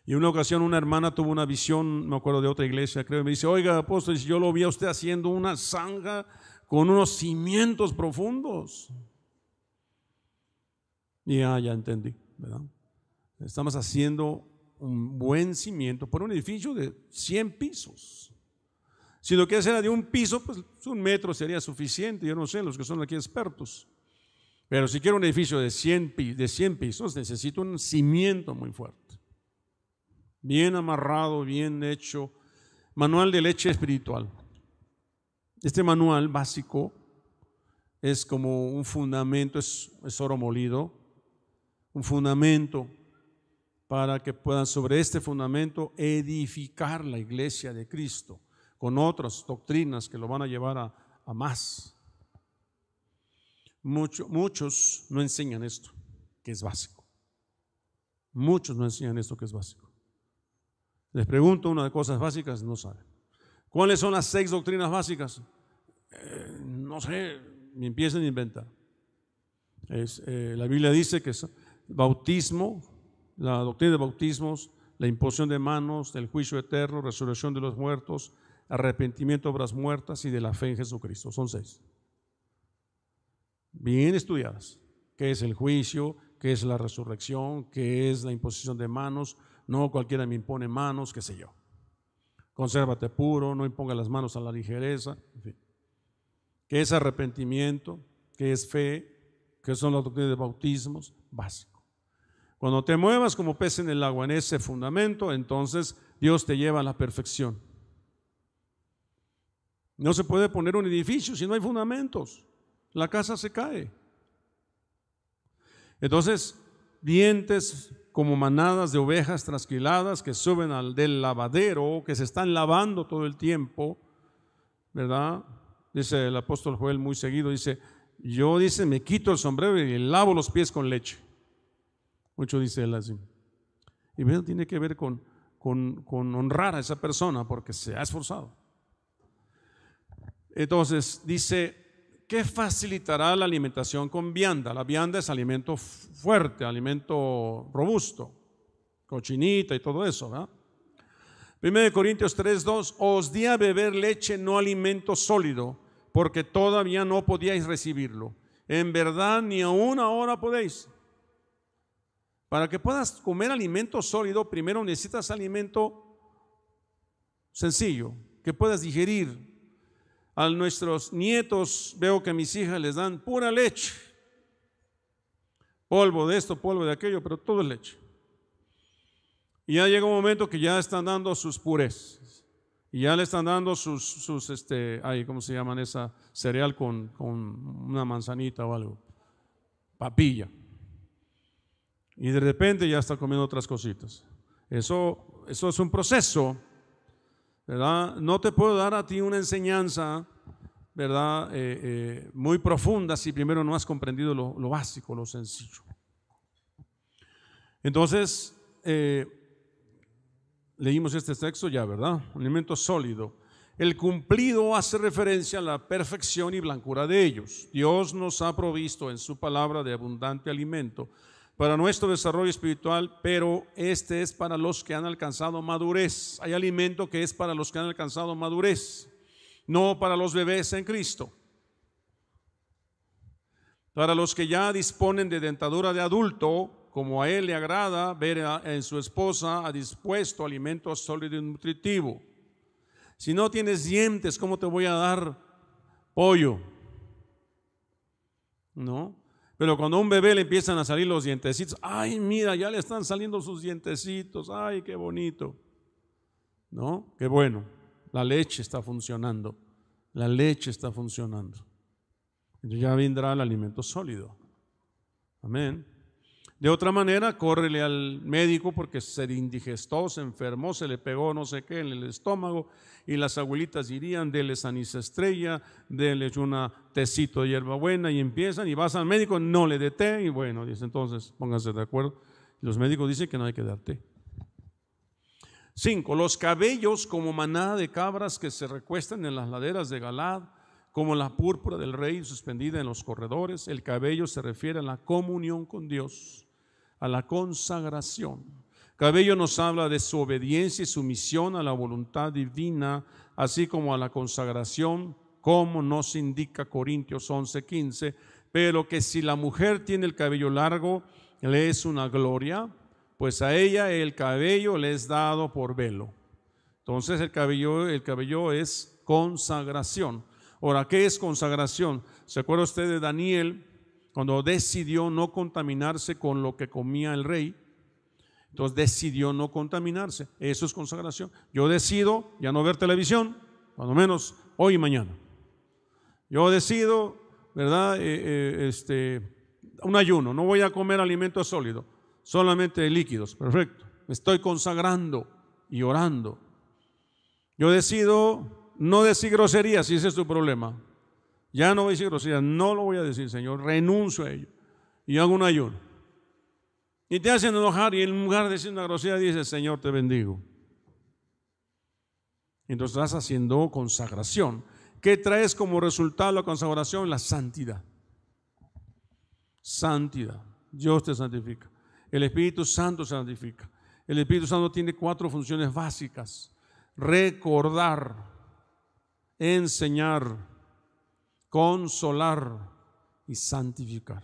Y una ocasión una hermana tuvo una visión, me acuerdo de otra iglesia, creo, me dice, oiga, apóstol, yo lo vi a usted haciendo una zanja con unos cimientos profundos. Y ya, ya entendí, ¿verdad? Estamos haciendo un buen cimiento por un edificio de 100 pisos. Si lo que hace era de un piso, pues un metro sería suficiente. Yo no sé, los que son aquí expertos. Pero si quiero un edificio de 100, de 100 pisos, necesito un cimiento muy fuerte. Bien amarrado, bien hecho. Manual de leche espiritual. Este manual básico es como un fundamento, es, es oro molido, un fundamento para que puedan sobre este fundamento edificar la iglesia de Cristo con otras doctrinas que lo van a llevar a, más. Muchos no enseñan esto, que es básico. Muchos no enseñan esto que es básico. Les pregunto una de cosas básicas, no saben. ¿Cuáles son las seis doctrinas básicas? Eh, no sé, me empiecen a inventar. Eh, la Biblia dice que es bautismo, la doctrina de bautismos, la imposición de manos, el juicio eterno, resurrección de los muertos, arrepentimiento de obras muertas y de la fe en Jesucristo. Son seis. Bien estudiadas. ¿Qué es el juicio? ¿Qué es la resurrección? ¿Qué es la imposición de manos? No cualquiera me impone manos, qué sé yo. Consérvate puro, no imponga las manos a la ligereza. En fin. ¿Qué es arrepentimiento? ¿Qué es fe? ¿Qué son las doctrinas de bautismos? Básico. Cuando te muevas como pez en el agua en ese fundamento, entonces Dios te lleva a la perfección. No se puede poner un edificio si no hay fundamentos. La casa se cae. Entonces, dientes como manadas de ovejas trasquiladas que suben al del lavadero, que se están lavando todo el tiempo, ¿verdad? Dice el apóstol Joel muy seguido, dice, yo dice, me quito el sombrero y lavo los pies con leche. Mucho dice él así. Y eso tiene que ver con, con, con honrar a esa persona porque se ha esforzado. Entonces dice, ¿qué facilitará la alimentación con vianda? La vianda es alimento fuerte, alimento robusto, cochinita y todo eso, ¿verdad? 1 Corintios 3:2, os di a beber leche, no alimento sólido, porque todavía no podíais recibirlo. En verdad, ni aún ahora podéis. Para que puedas comer alimento sólido, primero necesitas alimento sencillo, que puedas digerir, a nuestros nietos veo que mis hijas les dan pura leche. Polvo de esto, polvo de aquello, pero todo es leche. Y ya llega un momento que ya están dando sus purés. Y ya le están dando sus, este, ¿cómo se llaman esa cereal con, con una manzanita o algo? Papilla. Y de repente ya está comiendo otras cositas. Eso, eso es un proceso No te puedo dar a ti una enseñanza, ¿verdad? Eh, eh, muy profunda si primero no has comprendido lo, básico, lo sencillo. Entonces, eh, leímos este texto ya, ¿verdad? Un alimento sólido. El cumplido hace referencia a la perfección y blancura de ellos. Dios nos ha provisto en su palabra de abundante alimento para nuestro desarrollo espiritual, pero este es para los que han alcanzado madurez. Hay alimento que es para los que han alcanzado madurez, no para los bebés en Cristo. Para los que ya disponen de dentadura de adulto, como a él le agrada ver en su esposa ha dispuesto alimento sólido y nutritivo. Si no tienes dientes, ¿cómo te voy a dar pollo? ¿No? Pero cuando a un bebé le empiezan a salir los dientecitos, ay, mira, ya le están saliendo sus dientecitos, ay, qué bonito. ¿No? Qué bueno. La leche está funcionando. La leche está funcionando. Entonces ya vendrá el alimento sólido. Amén. De otra manera, córrele al médico porque se indigestó, se enfermó, se le pegó no sé qué en el estómago y las abuelitas dirían, dele sanisa estrella, dele una tecito de hierbabuena y empiezan y vas al médico, no le dé té y bueno, dice entonces pónganse de acuerdo. Los médicos dicen que no hay que dar té. Cinco, los cabellos como manada de cabras que se recuestan en las laderas de Galad, como la púrpura del rey suspendida en los corredores. El cabello se refiere a la comunión con Dios a la consagración. Cabello nos habla de su obediencia y sumisión a la voluntad divina, así como a la consagración, como nos indica Corintios 11:15, pero que si la mujer tiene el cabello largo, le es una gloria, pues a ella el cabello le es dado por velo. Entonces el cabello, el cabello es consagración. Ahora, ¿qué es consagración? ¿Se acuerda usted de Daniel cuando decidió no contaminarse con lo que comía el rey, entonces decidió no contaminarse. Eso es consagración. Yo decido ya no ver televisión, cuando menos hoy y mañana. Yo decido, ¿verdad? Eh, eh, este, un ayuno, no voy a comer alimento sólido, solamente líquidos. Perfecto. Me estoy consagrando y orando. Yo decido no decir groserías, si ese es tu problema. Ya no voy a decir groserías, no lo voy a decir, Señor, renuncio a ello. Y hago un ayuno. Y te hacen enojar y en lugar de decir una grosería dices, Señor, te bendigo. Entonces estás haciendo consagración. ¿Qué traes como resultado la consagración? La santidad. Santidad. Dios te santifica. El Espíritu Santo santifica. El Espíritu Santo tiene cuatro funciones básicas. Recordar, enseñar, consolar y santificar.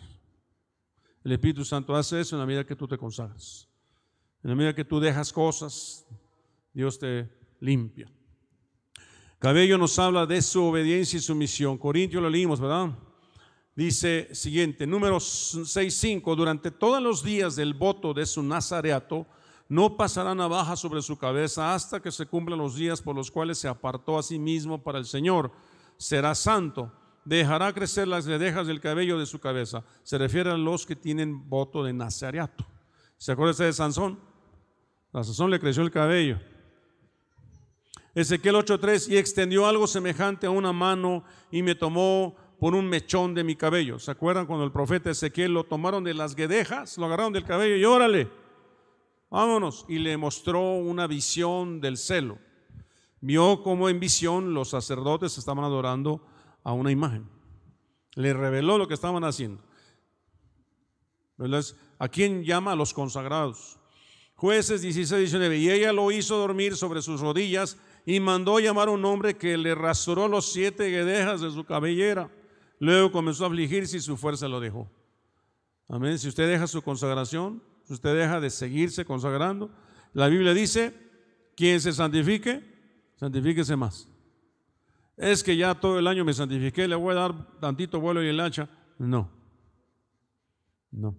El Espíritu Santo hace eso en la medida que tú te consagras. En la medida que tú dejas cosas, Dios te limpia. Cabello nos habla de su obediencia y sumisión. Corintios lo leímos, ¿verdad? Dice siguiente, número 6.5, durante todos los días del voto de su nazareato, no pasará navaja sobre su cabeza hasta que se cumplan los días por los cuales se apartó a sí mismo para el Señor. Será santo, dejará crecer las redejas del cabello de su cabeza. Se refiere a los que tienen voto de nazareato. ¿Se acuerda de Sansón? A Sansón le creció el cabello. Ezequiel 8.3, y extendió algo semejante a una mano y me tomó por un mechón de mi cabello. ¿Se acuerdan cuando el profeta Ezequiel lo tomaron de las guedejas, lo agarraron del cabello y órale, vámonos? Y le mostró una visión del celo. Vio como en visión los sacerdotes estaban adorando a una imagen. Le reveló lo que estaban haciendo. ¿A quién llama? A los consagrados. Jueces 16, 19. Y ella lo hizo dormir sobre sus rodillas y mandó llamar a un hombre que le rasuró los siete guedejas de su cabellera Luego comenzó a afligirse y su fuerza lo dejó. Amén. Si usted deja su consagración, si usted deja de seguirse consagrando, la Biblia dice, quien se santifique, santifíquese más. Es que ya todo el año me santifiqué, le voy a dar tantito vuelo y el hacha. No. No.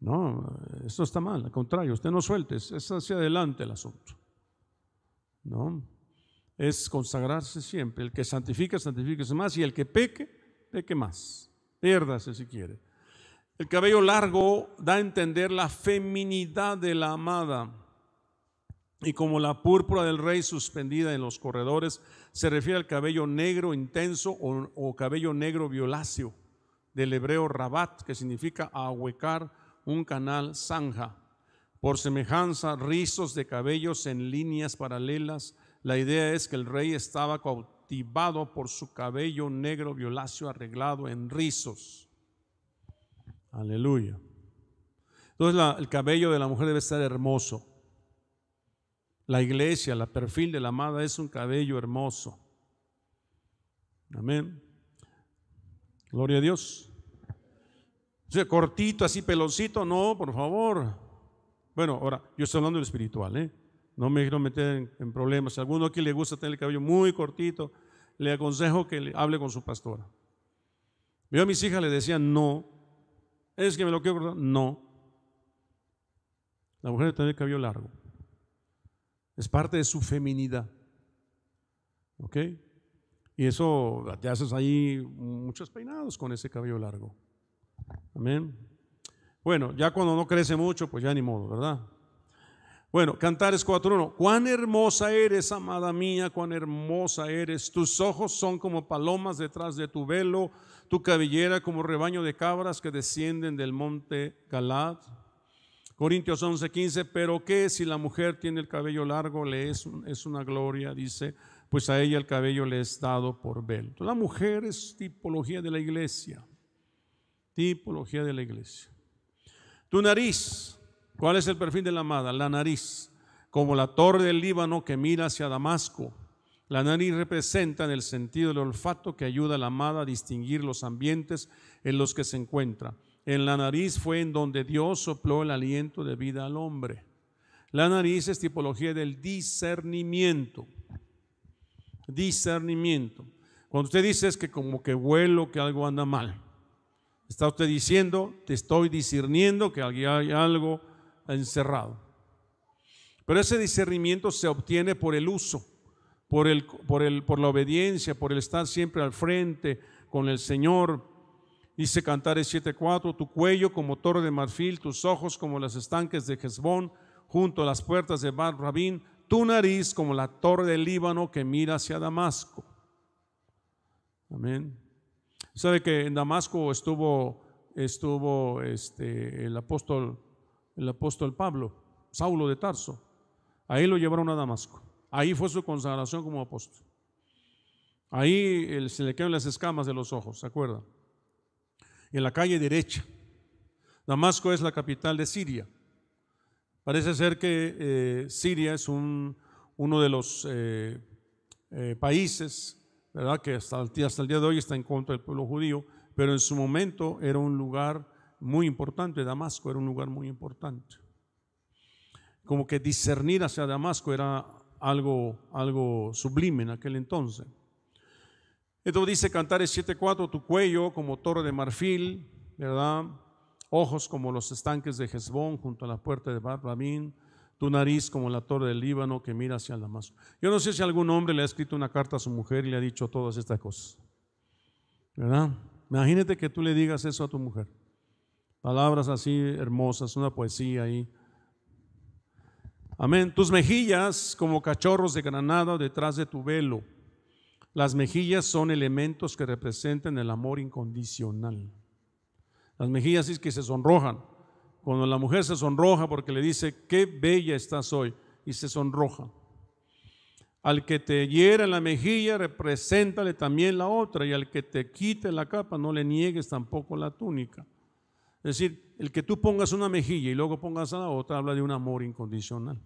No, esto está mal, al contrario, usted no suelte, es hacia adelante el asunto. No es consagrarse siempre. El que santifica, santifíquese más, y el que peque, peque más. Piérdase si quiere. El cabello largo da a entender la feminidad de la amada. Y como la púrpura del rey suspendida en los corredores, se refiere al cabello negro intenso o, cabello negro violáceo, del hebreo rabat, que significa ahuecar un canal zanja. Por semejanza, rizos de cabellos en líneas paralelas la idea es que el rey estaba cautivado por su cabello negro violáceo arreglado en rizos. Aleluya. Entonces el cabello de la mujer debe estar hermoso. La iglesia, la perfil de la amada es un cabello hermoso. Amén. Gloria a Dios. O sea, cortito, así peloncito, no, por favor. Bueno, ahora, yo estoy hablando del espiritual, ¿eh? No me quiero meter en, problemas. Si a alguno aquí le gusta tener el cabello muy cortito, le aconsejo que le hable con su pastora. Yo a mis hijas le decía, no. Es que me lo quiero cortar. No. La mujer tener el cabello largo. Es parte de su feminidad. ¿Ok? Y eso te haces ahí muchos peinados con ese cabello largo. Amén. Bueno, ya cuando no crece mucho, pues ya ni modo, ¿verdad? Bueno, Cantares 4.1. Cuán hermosa eres, amada mía, cuán hermosa eres. Tus ojos son como palomas detrás de tu velo, tu cabellera como rebaño de cabras que descienden del monte Galad. Corintios 11.15. Pero qué si la mujer tiene el cabello largo, le es, es una gloria, dice, pues a ella el cabello le es dado por velo. La mujer es tipología de la iglesia. Tipología de la iglesia. Tu nariz ¿Cuál es el perfil de la amada? La nariz, como la torre del Líbano que mira hacia Damasco. La nariz representa en el sentido del olfato que ayuda a la amada a distinguir los ambientes en los que se encuentra. En la nariz fue en donde Dios sopló el aliento de vida al hombre. La nariz es tipología del discernimiento. Discernimiento. Cuando usted dice es que como que vuelo que algo anda mal, está usted diciendo, te estoy discerniendo que hay algo encerrado. Pero ese discernimiento se obtiene por el uso, por, el, por, el, por la obediencia, por el estar siempre al frente con el Señor. Dice Cantares 7:4, tu cuello como torre de marfil, tus ojos como las estanques de Hezbón, junto a las puertas de Bar Rabín, tu nariz como la torre del Líbano que mira hacia Damasco. Amén. ¿Sabe que en Damasco estuvo, estuvo este, el apóstol el apóstol Pablo, Saulo de Tarso. Ahí lo llevaron a Damasco. Ahí fue su consagración como apóstol. Ahí se le quedan las escamas de los ojos, ¿se acuerdan? En la calle derecha. Damasco es la capital de Siria. Parece ser que eh, Siria es un, uno de los eh, eh, países ¿verdad? que hasta el, hasta el día de hoy está en contra del pueblo judío, pero en su momento era un lugar muy importante, Damasco era un lugar muy importante. Como que discernir hacia Damasco era algo, algo sublime en aquel entonces. Esto dice Cantares 7.4, tu cuello como torre de marfil, ¿verdad? Ojos como los estanques de Hezbón junto a la puerta de Bat tu nariz como la torre del Líbano que mira hacia el Damasco. Yo no sé si algún hombre le ha escrito una carta a su mujer y le ha dicho todas estas cosas. ¿Verdad? Imagínate que tú le digas eso a tu mujer. Palabras así hermosas, una poesía ahí. Amén. Tus mejillas como cachorros de granada detrás de tu velo. Las mejillas son elementos que representan el amor incondicional. Las mejillas es que se sonrojan. Cuando la mujer se sonroja porque le dice, qué bella estás hoy, y se sonroja. Al que te hiera la mejilla, represéntale también la otra, y al que te quite la capa, no le niegues tampoco la túnica. Es decir, el que tú pongas una mejilla y luego pongas a la otra habla de un amor incondicional.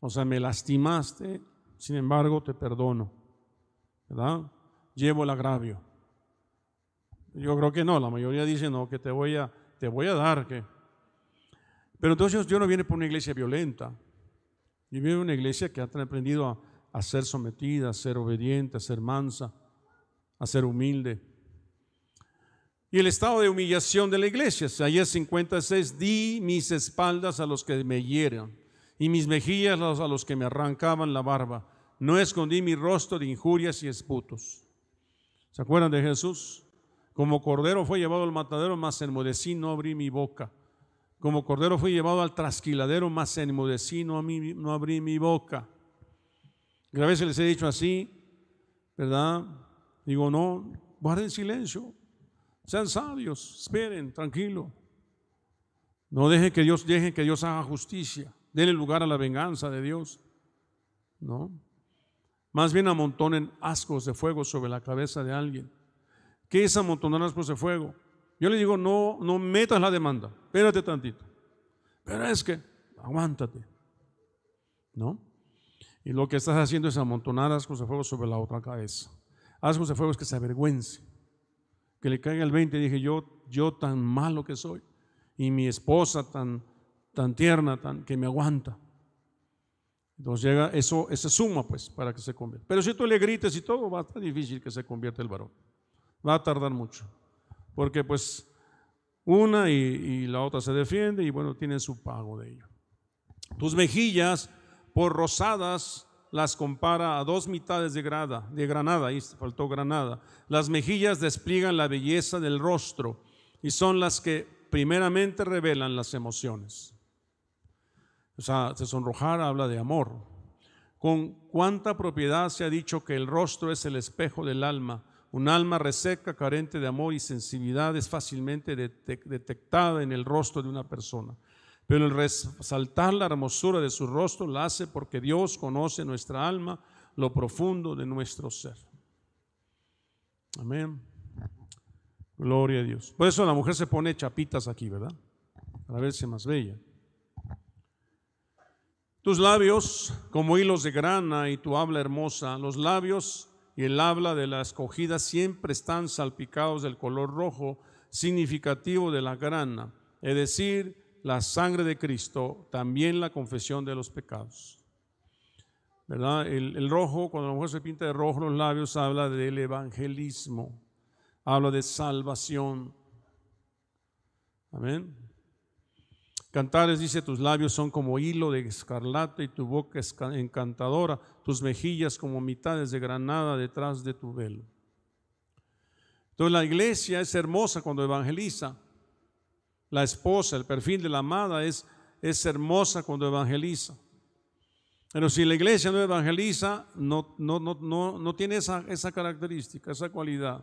O sea, me lastimaste, sin embargo te perdono. ¿Verdad? Llevo el agravio. Yo creo que no, la mayoría dice no, que te voy a, te voy a dar. Pero entonces yo no viene por una iglesia violenta. Yo viene una iglesia que ha aprendido a, a ser sometida, a ser obediente, a ser mansa, a ser humilde. Y el estado de humillación de la iglesia, Isaías 56, di mis espaldas a los que me hieran y mis mejillas a los que me arrancaban la barba. No escondí mi rostro de injurias y esputos. ¿Se acuerdan de Jesús? Como cordero fue llevado al matadero, más enmudecí, no abrí mi boca. Como cordero fue llevado al trasquiladero, más enmudecí, no, no abrí mi boca. Y a veces les he dicho así, ¿verdad? Digo, no, guarden silencio. Sean sabios, esperen, tranquilo. No dejen que Dios, dejen que Dios haga justicia. Denle lugar a la venganza de Dios. No. Más bien amontonen ascos de fuego sobre la cabeza de alguien. ¿Qué es amontonar ascos de fuego? Yo le digo, no, no metas la demanda. Espérate tantito. Pero es que, aguántate. ¿No? Y lo que estás haciendo es amontonar ascos de fuego sobre la otra cabeza. Ascos de fuego es que se avergüence que le caiga el 20 y dije, yo, yo tan malo que soy, y mi esposa tan, tan tierna, tan, que me aguanta. Entonces llega, eso, esa suma pues para que se convierta. Pero si tú le grites y todo, va a estar difícil que se convierta el varón. Va a tardar mucho. Porque pues una y, y la otra se defiende y bueno, tienen su pago de ello. Tus mejillas por rosadas las compara a dos mitades de, grada, de granada, ahí faltó granada. Las mejillas despliegan la belleza del rostro y son las que primeramente revelan las emociones. O sea, se sonrojar habla de amor. Con cuánta propiedad se ha dicho que el rostro es el espejo del alma. Un alma reseca, carente de amor y sensibilidad es fácilmente detectada en el rostro de una persona. Pero el resaltar la hermosura de su rostro la hace porque Dios conoce nuestra alma, lo profundo de nuestro ser. Amén. Gloria a Dios. Por eso la mujer se pone chapitas aquí, ¿verdad? Para verse más bella. Tus labios como hilos de grana y tu habla hermosa. Los labios y el habla de la escogida siempre están salpicados del color rojo significativo de la grana. Es decir, la sangre de Cristo, también la confesión de los pecados. ¿Verdad? El, rojo, cuando la mujer se pinta de rojo los labios, habla del evangelismo, habla de salvación. Amén. Cantares dice, tus labios son como hilo de escarlata y tu boca es encantadora, tus mejillas como mitades de granada detrás de tu velo. Entonces la iglesia es hermosa cuando evangeliza, la esposa, el perfil de la amada es, es hermosa cuando evangeliza. Pero si la iglesia no evangeliza, no, no, no, no, tiene esa, esa característica, esa cualidad.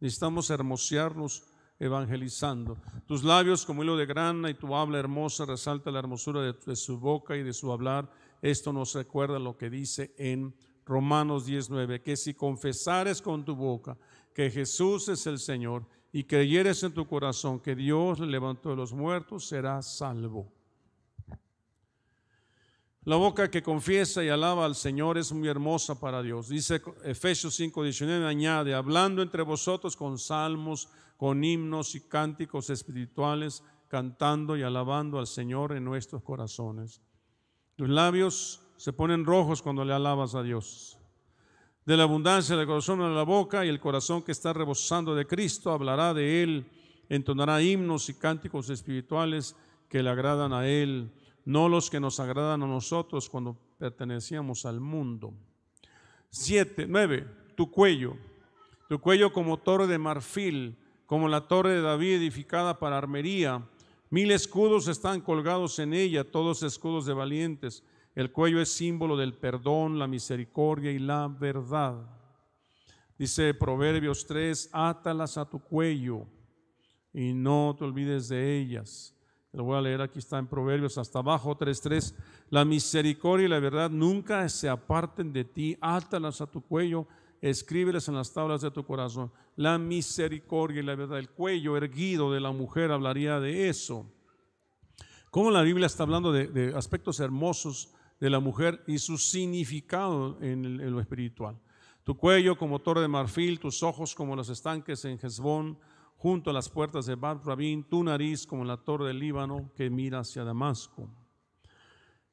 Necesitamos hermosearnos evangelizando. Tus labios como hilo de grana y tu habla hermosa resalta la hermosura de, su boca y de su hablar. Esto nos recuerda lo que dice en Romanos 19, que si confesares con tu boca que Jesús es el Señor y creyeres en tu corazón que Dios le levantó de los muertos, serás salvo. La boca que confiesa y alaba al Señor es muy hermosa para Dios. Dice Efesios 5:19, añade, hablando entre vosotros con salmos, con himnos y cánticos espirituales, cantando y alabando al Señor en nuestros corazones. Los labios se ponen rojos cuando le alabas a Dios. De la abundancia del corazón a la boca y el corazón que está rebosando de Cristo hablará de Él, entonará himnos y cánticos espirituales que le agradan a Él, no los que nos agradan a nosotros cuando pertenecíamos al mundo. Siete, nueve, tu cuello, tu cuello como torre de marfil, como la torre de David edificada para armería. Mil escudos están colgados en ella, todos escudos de valientes. El cuello es símbolo del perdón, la misericordia y la verdad. Dice Proverbios 3, átalas a tu cuello y no te olvides de ellas. Lo voy a leer aquí, está en Proverbios hasta abajo 3.3. La misericordia y la verdad nunca se aparten de ti, átalas a tu cuello escríbeles en las tablas de tu corazón. La misericordia y la verdad, el cuello erguido de la mujer hablaría de eso. Cómo la Biblia está hablando de, aspectos hermosos de la mujer y su significado en, lo espiritual. Tu cuello como torre de marfil, tus ojos como los estanques en Hezbón, junto a las puertas de Bad Rabin, tu nariz como la torre del Líbano que mira hacia Damasco.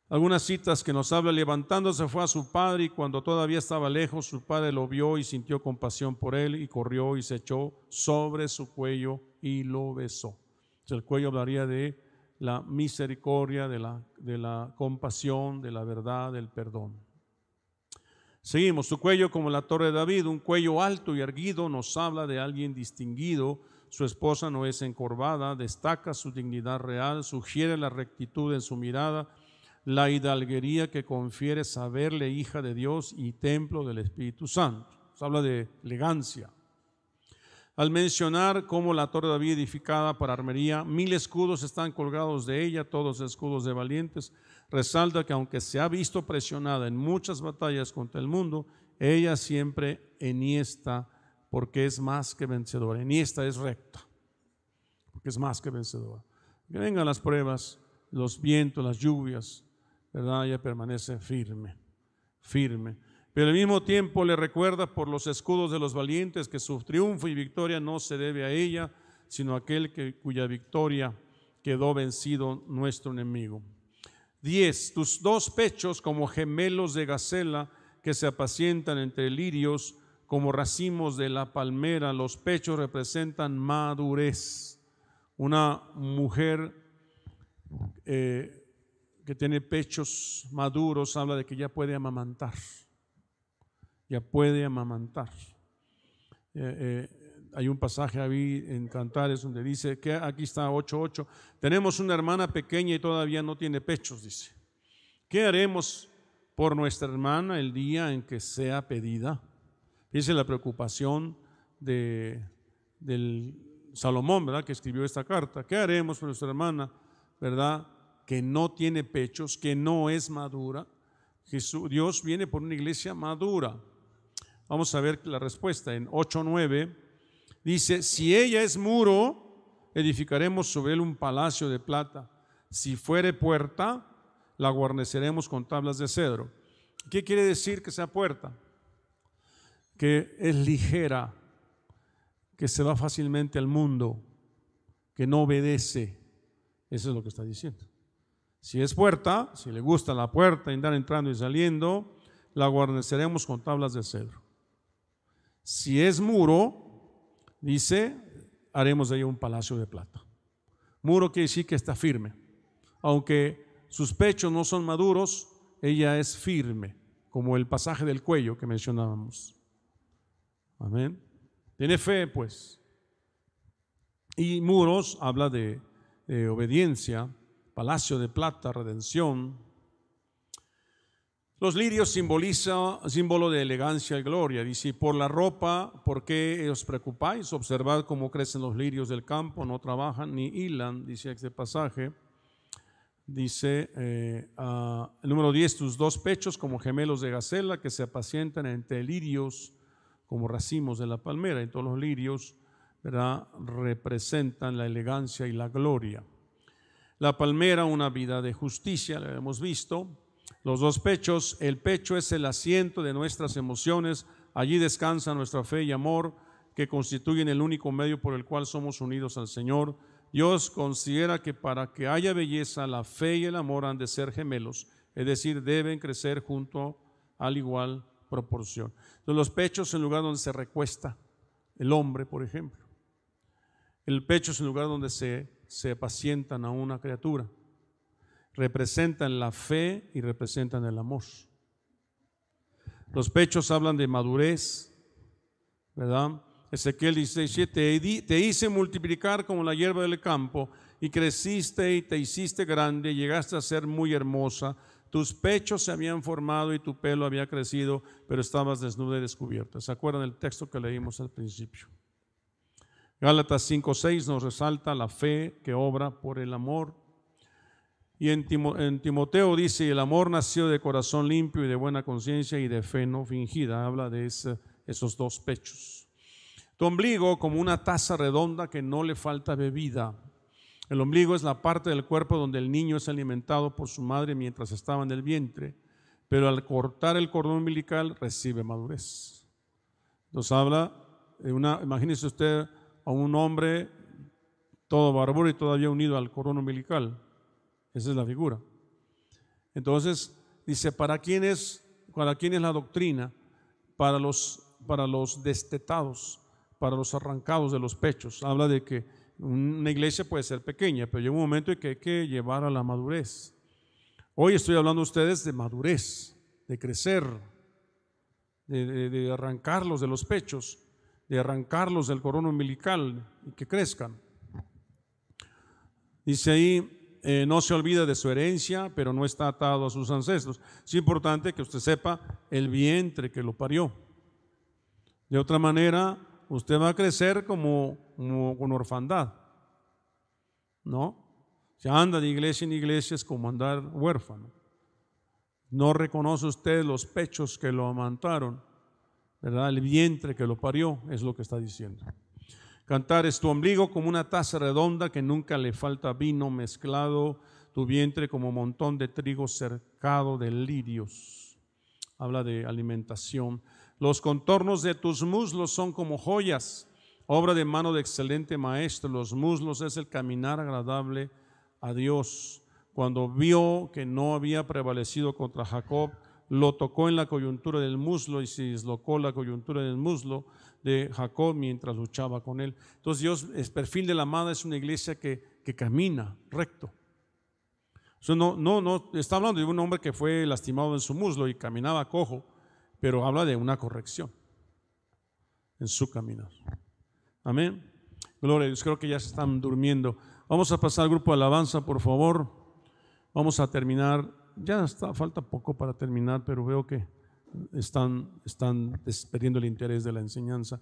Algunas citas que nos habla, levantándose fue a su padre y cuando todavía estaba lejos, su padre lo vio y sintió compasión por él y corrió y se echó sobre su cuello y lo besó. El cuello hablaría de la misericordia, de la, de la compasión, de la verdad, del perdón. Seguimos, su cuello como la torre de David, un cuello alto y erguido nos habla de alguien distinguido. Su esposa no es encorvada, destaca su dignidad real, sugiere la rectitud en su mirada la hidalguería que confiere saberle hija de Dios y templo del Espíritu Santo. Se habla de elegancia. Al mencionar cómo la torre de David edificada para armería, mil escudos están colgados de ella, todos escudos de valientes, resalta que aunque se ha visto presionada en muchas batallas contra el mundo, ella siempre eniesta porque es más que vencedora. Eniesta es recta, porque es más que vencedora. Que vengan las pruebas, los vientos, las lluvias, ¿verdad? Ella permanece firme, firme. Pero al mismo tiempo le recuerda por los escudos de los valientes que su triunfo y victoria no se debe a ella, sino a aquel que, cuya victoria quedó vencido nuestro enemigo. 10. Tus dos pechos como gemelos de gacela que se apacientan entre lirios como racimos de la palmera. Los pechos representan madurez. Una mujer eh, que tiene pechos maduros habla de que ya puede amamantar. Ya puede amamantar. Eh, eh, hay un pasaje ahí en Cantares donde dice que aquí está 8.8. Tenemos una hermana pequeña y todavía no tiene pechos, dice. ¿Qué haremos por nuestra hermana el día en que sea pedida? Dice la preocupación de, del Salomón, ¿verdad? Que escribió esta carta. ¿Qué haremos por nuestra hermana, verdad? Que no tiene pechos, que no es madura. Jesús, Dios viene por una iglesia madura. Vamos a ver la respuesta en 8.9. Dice, si ella es muro, edificaremos sobre él un palacio de plata. Si fuere puerta, la guarneceremos con tablas de cedro. ¿Qué quiere decir que sea puerta? Que es ligera, que se va fácilmente al mundo, que no obedece. Eso es lo que está diciendo. Si es puerta, si le gusta la puerta, andar entrando y saliendo, la guarneceremos con tablas de cedro. Si es muro, dice, haremos de ella un palacio de plata. Muro quiere decir que está firme. Aunque sus pechos no son maduros, ella es firme, como el pasaje del cuello que mencionábamos. Amén. Tiene fe, pues. Y muros habla de, de obediencia Palacio de Plata, redención. Los lirios simboliza símbolo de elegancia y gloria. Dice, por la ropa, ¿por qué os preocupáis? Observad cómo crecen los lirios del campo, no trabajan ni hilan, dice este pasaje. Dice eh, el número 10, tus dos pechos como gemelos de gacela que se apacientan entre lirios como racimos de la palmera. Y todos los lirios representan la elegancia y la gloria. La palmera, una vida de justicia, la hemos visto los dos pechos, el pecho es el asiento de nuestras emociones, allí descansa nuestra fe y amor que constituyen el único medio por el cual somos unidos al Señor. Dios considera que para que haya belleza, la fe y el amor han de ser gemelos, es decir, deben crecer junto al igual proporción. Entonces, los pechos es el lugar donde se recuesta el hombre, por ejemplo. El pecho es el lugar donde se, se apacientan a una criatura representan la fe y representan el amor. Los pechos hablan de madurez, ¿verdad? Ezequiel 16, te, te hice multiplicar como la hierba del campo y creciste y te hiciste grande, llegaste a ser muy hermosa. Tus pechos se habían formado y tu pelo había crecido, pero estabas desnuda y descubierta. ¿Se acuerdan del texto que leímos al principio? Gálatas 5:6 nos resalta la fe que obra por el amor. Y en, Timoteo dice, el amor nació de corazón limpio y de buena conciencia y de fe no fingida. Habla de esos dos pechos. Tu ombligo como una taza redonda que no le falta bebida. El ombligo es la parte del cuerpo donde el niño es alimentado por su madre mientras estaba en el vientre, pero al cortar el cordón umbilical recibe madurez. Nos habla una, imagínese usted a un hombre todo barbudo y todavía unido al cordón umbilical esa es la figura. Entonces, dice, ¿para quién es, para la doctrina? Para los, para los destetados, para los arrancados de los pechos. Habla de que una iglesia puede ser pequeña, pero llega un momento en que hay que llevar a la madurez. Hoy estoy hablando a ustedes de madurez, de crecer, de, de arrancarlos de los pechos, de arrancarlos del cordón umbilical y que crezcan. Dice ahí, eh, no se olvida de su herencia, pero no está atado a sus ancestros. Es importante que usted sepa el vientre que lo parió. De otra manera, usted va a crecer como, con orfandad. ¿No? Se anda de iglesia en iglesia es como andar huérfano. No reconoce usted los pechos que lo amantaron, El vientre que lo parió, es lo que está diciendo. Cantar es tu ombligo como una taza redonda que nunca le falta vino mezclado, tu vientre como montón de trigo cercado de lirios. Habla de alimentación. Los contornos de tus muslos son como joyas, obra de mano de excelente maestro. Los muslos es el caminar agradable a Dios. Cuando vio que no había prevalecido contra Jacob, lo tocó en la coyuntura del muslo y se dislocó la coyuntura del muslo de Jacob mientras luchaba con él. Entonces Dios, el perfil de la amada es una iglesia que, que camina recto. no, no, no, está hablando de un hombre que fue lastimado en su muslo y caminaba cojo, pero habla de una corrección en su caminar. Amén. Gloria a Dios, creo que ya se están durmiendo. Vamos a pasar al grupo de alabanza, por favor. Vamos a terminar. Ya falta poco para terminar, pero veo que están, están perdiendo el interés de la enseñanza.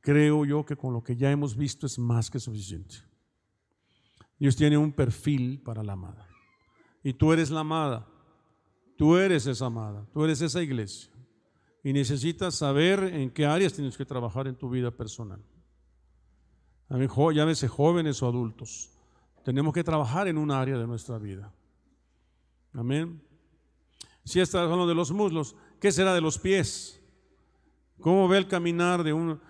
Creo yo que con lo que ya hemos visto es más que suficiente. Dios tiene un perfil para la amada. Y tú eres la amada. Tú eres esa amada. Tú eres esa iglesia. Y necesitas saber en qué áreas tienes que trabajar en tu vida personal. Llámese jóvenes o adultos. Tenemos que trabajar en un área de nuestra vida. Amén. Si estás hablando de los muslos, ¿Qué será de los pies? ¿Cómo ve el caminar de un,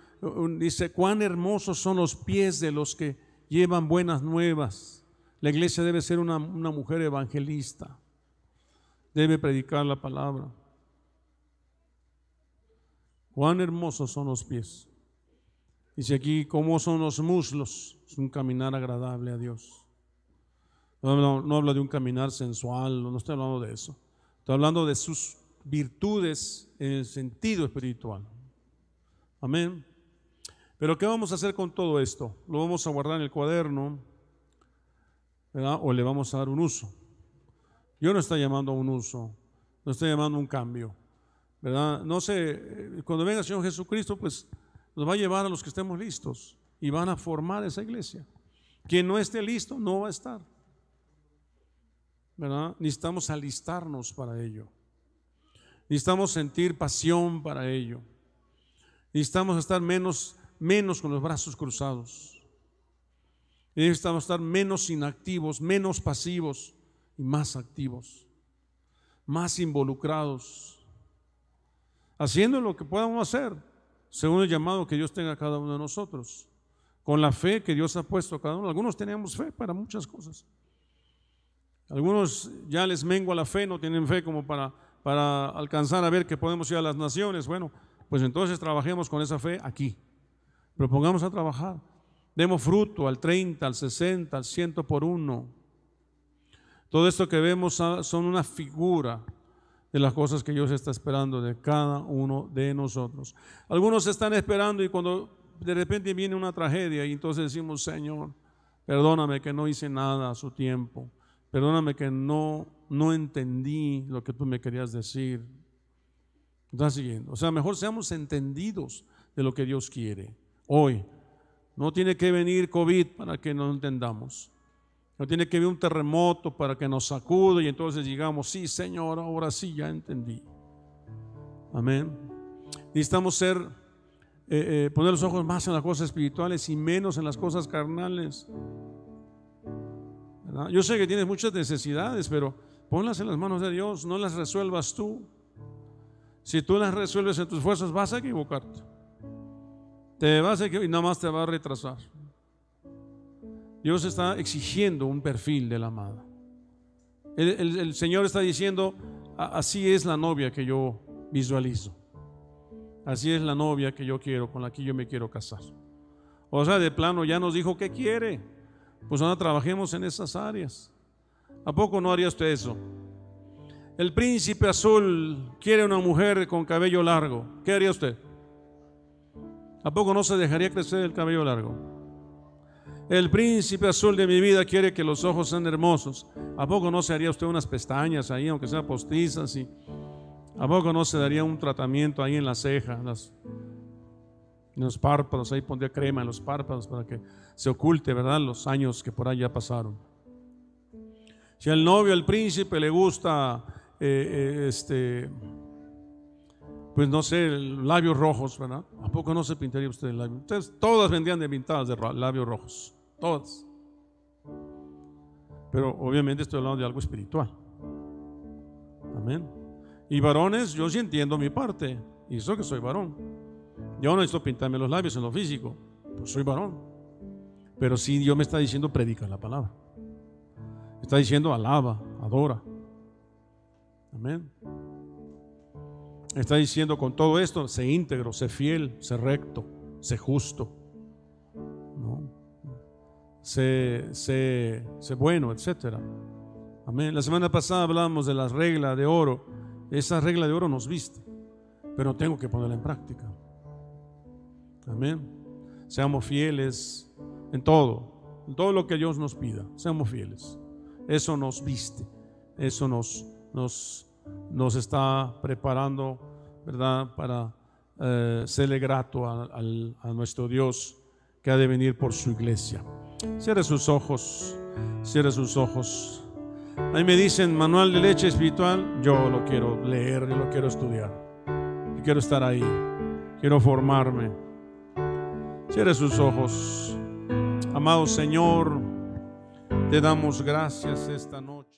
Dice, cuán hermosos son los pies de los que llevan buenas nuevas. La iglesia debe ser una, una mujer evangelista. Debe predicar la palabra. Cuán hermosos son los pies. Dice aquí, ¿cómo son los muslos? Es un caminar agradable a Dios. No, no habla de un caminar sensual, no estoy hablando de eso. Estoy hablando de sus virtudes en el sentido espiritual. Amén. Pero ¿qué vamos a hacer con todo esto? ¿Lo vamos a guardar en el cuaderno? ¿verdad? ¿O le vamos a dar un uso? Yo no está llamando a un uso. nos está llamando a un cambio. ¿Verdad? No sé, eh, cuando venga el Señor Jesucristo, pues nos va a llevar a los que estemos listos y van a formar esa iglesia. Quien no esté listo no va a estar. Necesitamos alistarnos para ello. Necesitamos sentir pasión para ello. Necesitamos estar menos, menos con los brazos cruzados. Necesitamos estar menos inactivos, menos pasivos y más activos, más involucrados, haciendo lo que podamos hacer según el llamado que Dios tenga a cada uno de nosotros, con la fe que Dios ha puesto a cada uno. Algunos tenemos fe para muchas cosas. Algunos ya les mengua la fe, no tienen fe como para, para alcanzar a ver que podemos ir a las naciones. Bueno, pues entonces trabajemos con esa fe aquí. Propongamos a trabajar. Demos fruto al 30, al 60, al 100 por uno. Todo esto que vemos son una figura de las cosas que Dios está esperando de cada uno de nosotros. Algunos están esperando y cuando de repente viene una tragedia y entonces decimos, Señor, perdóname que no hice nada a su tiempo, perdóname que no, no entendí lo que tú me querías decir. Está siguiendo. O sea, mejor seamos entendidos de lo que Dios quiere. Hoy, no tiene que venir COVID para que no entendamos. No tiene que haber un terremoto para que nos sacude y entonces digamos, sí, Señor, ahora sí ya entendí. Amén. Necesitamos ser, eh, eh, poner los ojos más en las cosas espirituales y menos en las cosas carnales. Yo sé que tienes muchas necesidades, pero ponlas en las manos de Dios, no las resuelvas tú. Si tú las resuelves en tus fuerzas, vas a equivocarte. Te vas a equivocar y nada más te va a retrasar. Dios está exigiendo un perfil de la amada. El, Señor está diciendo, así es la novia que yo visualizo. Así es la novia que yo quiero, con la que yo me quiero casar. O sea, de plano ya nos dijo que quiere. Pues ahora trabajemos en esas áreas. ¿A poco no haría usted eso? El príncipe azul quiere una mujer con cabello largo. ¿Qué haría usted? ¿A poco no se dejaría crecer el cabello largo? El príncipe azul de mi vida quiere que los ojos sean hermosos. ¿A poco no se haría usted unas pestañas ahí, aunque sea postizas? Y ¿A poco no se daría un tratamiento ahí en la ceja, en, los párpados? Ahí pondría crema en los párpados para que se oculte, ¿verdad? Los años que por ya pasaron. Si al novio, al príncipe le gusta, eh, eh, este, pues no sé, labios rojos, ¿verdad? ¿A poco no se pintaría usted el labio? Ustedes todas vendían de pintadas de labios rojos. Todas. Pero obviamente estoy hablando de algo espiritual. Amén. Y varones, yo sí entiendo mi parte. Y eso que soy varón. Yo no necesito pintarme los labios en lo físico. Pues soy varón. Pero sí Dios me está diciendo predica la palabra. Está diciendo alaba, adora. Amén. Está diciendo con todo esto, sé íntegro, sé fiel, sé recto, sé justo sé, sé, bueno, etc. Amén. La semana pasada hablamos de la regla de oro. Esa regla de oro nos viste, pero tengo que ponerla en práctica. Amén. Seamos fieles en todo, en todo lo que Dios nos pida. Seamos fieles. Eso nos viste, eso nos, nos, nos está preparando, ¿verdad? Para eh, serle grato a, nuestro Dios que ha de venir por su iglesia. Cierre sus ojos, cierre sus ojos. Ahí me dicen manual de leche espiritual, yo lo quiero leer, yo lo quiero estudiar. Y quiero estar ahí, quiero formarme. Cierre sus ojos. Amado Señor, te damos gracias esta noche.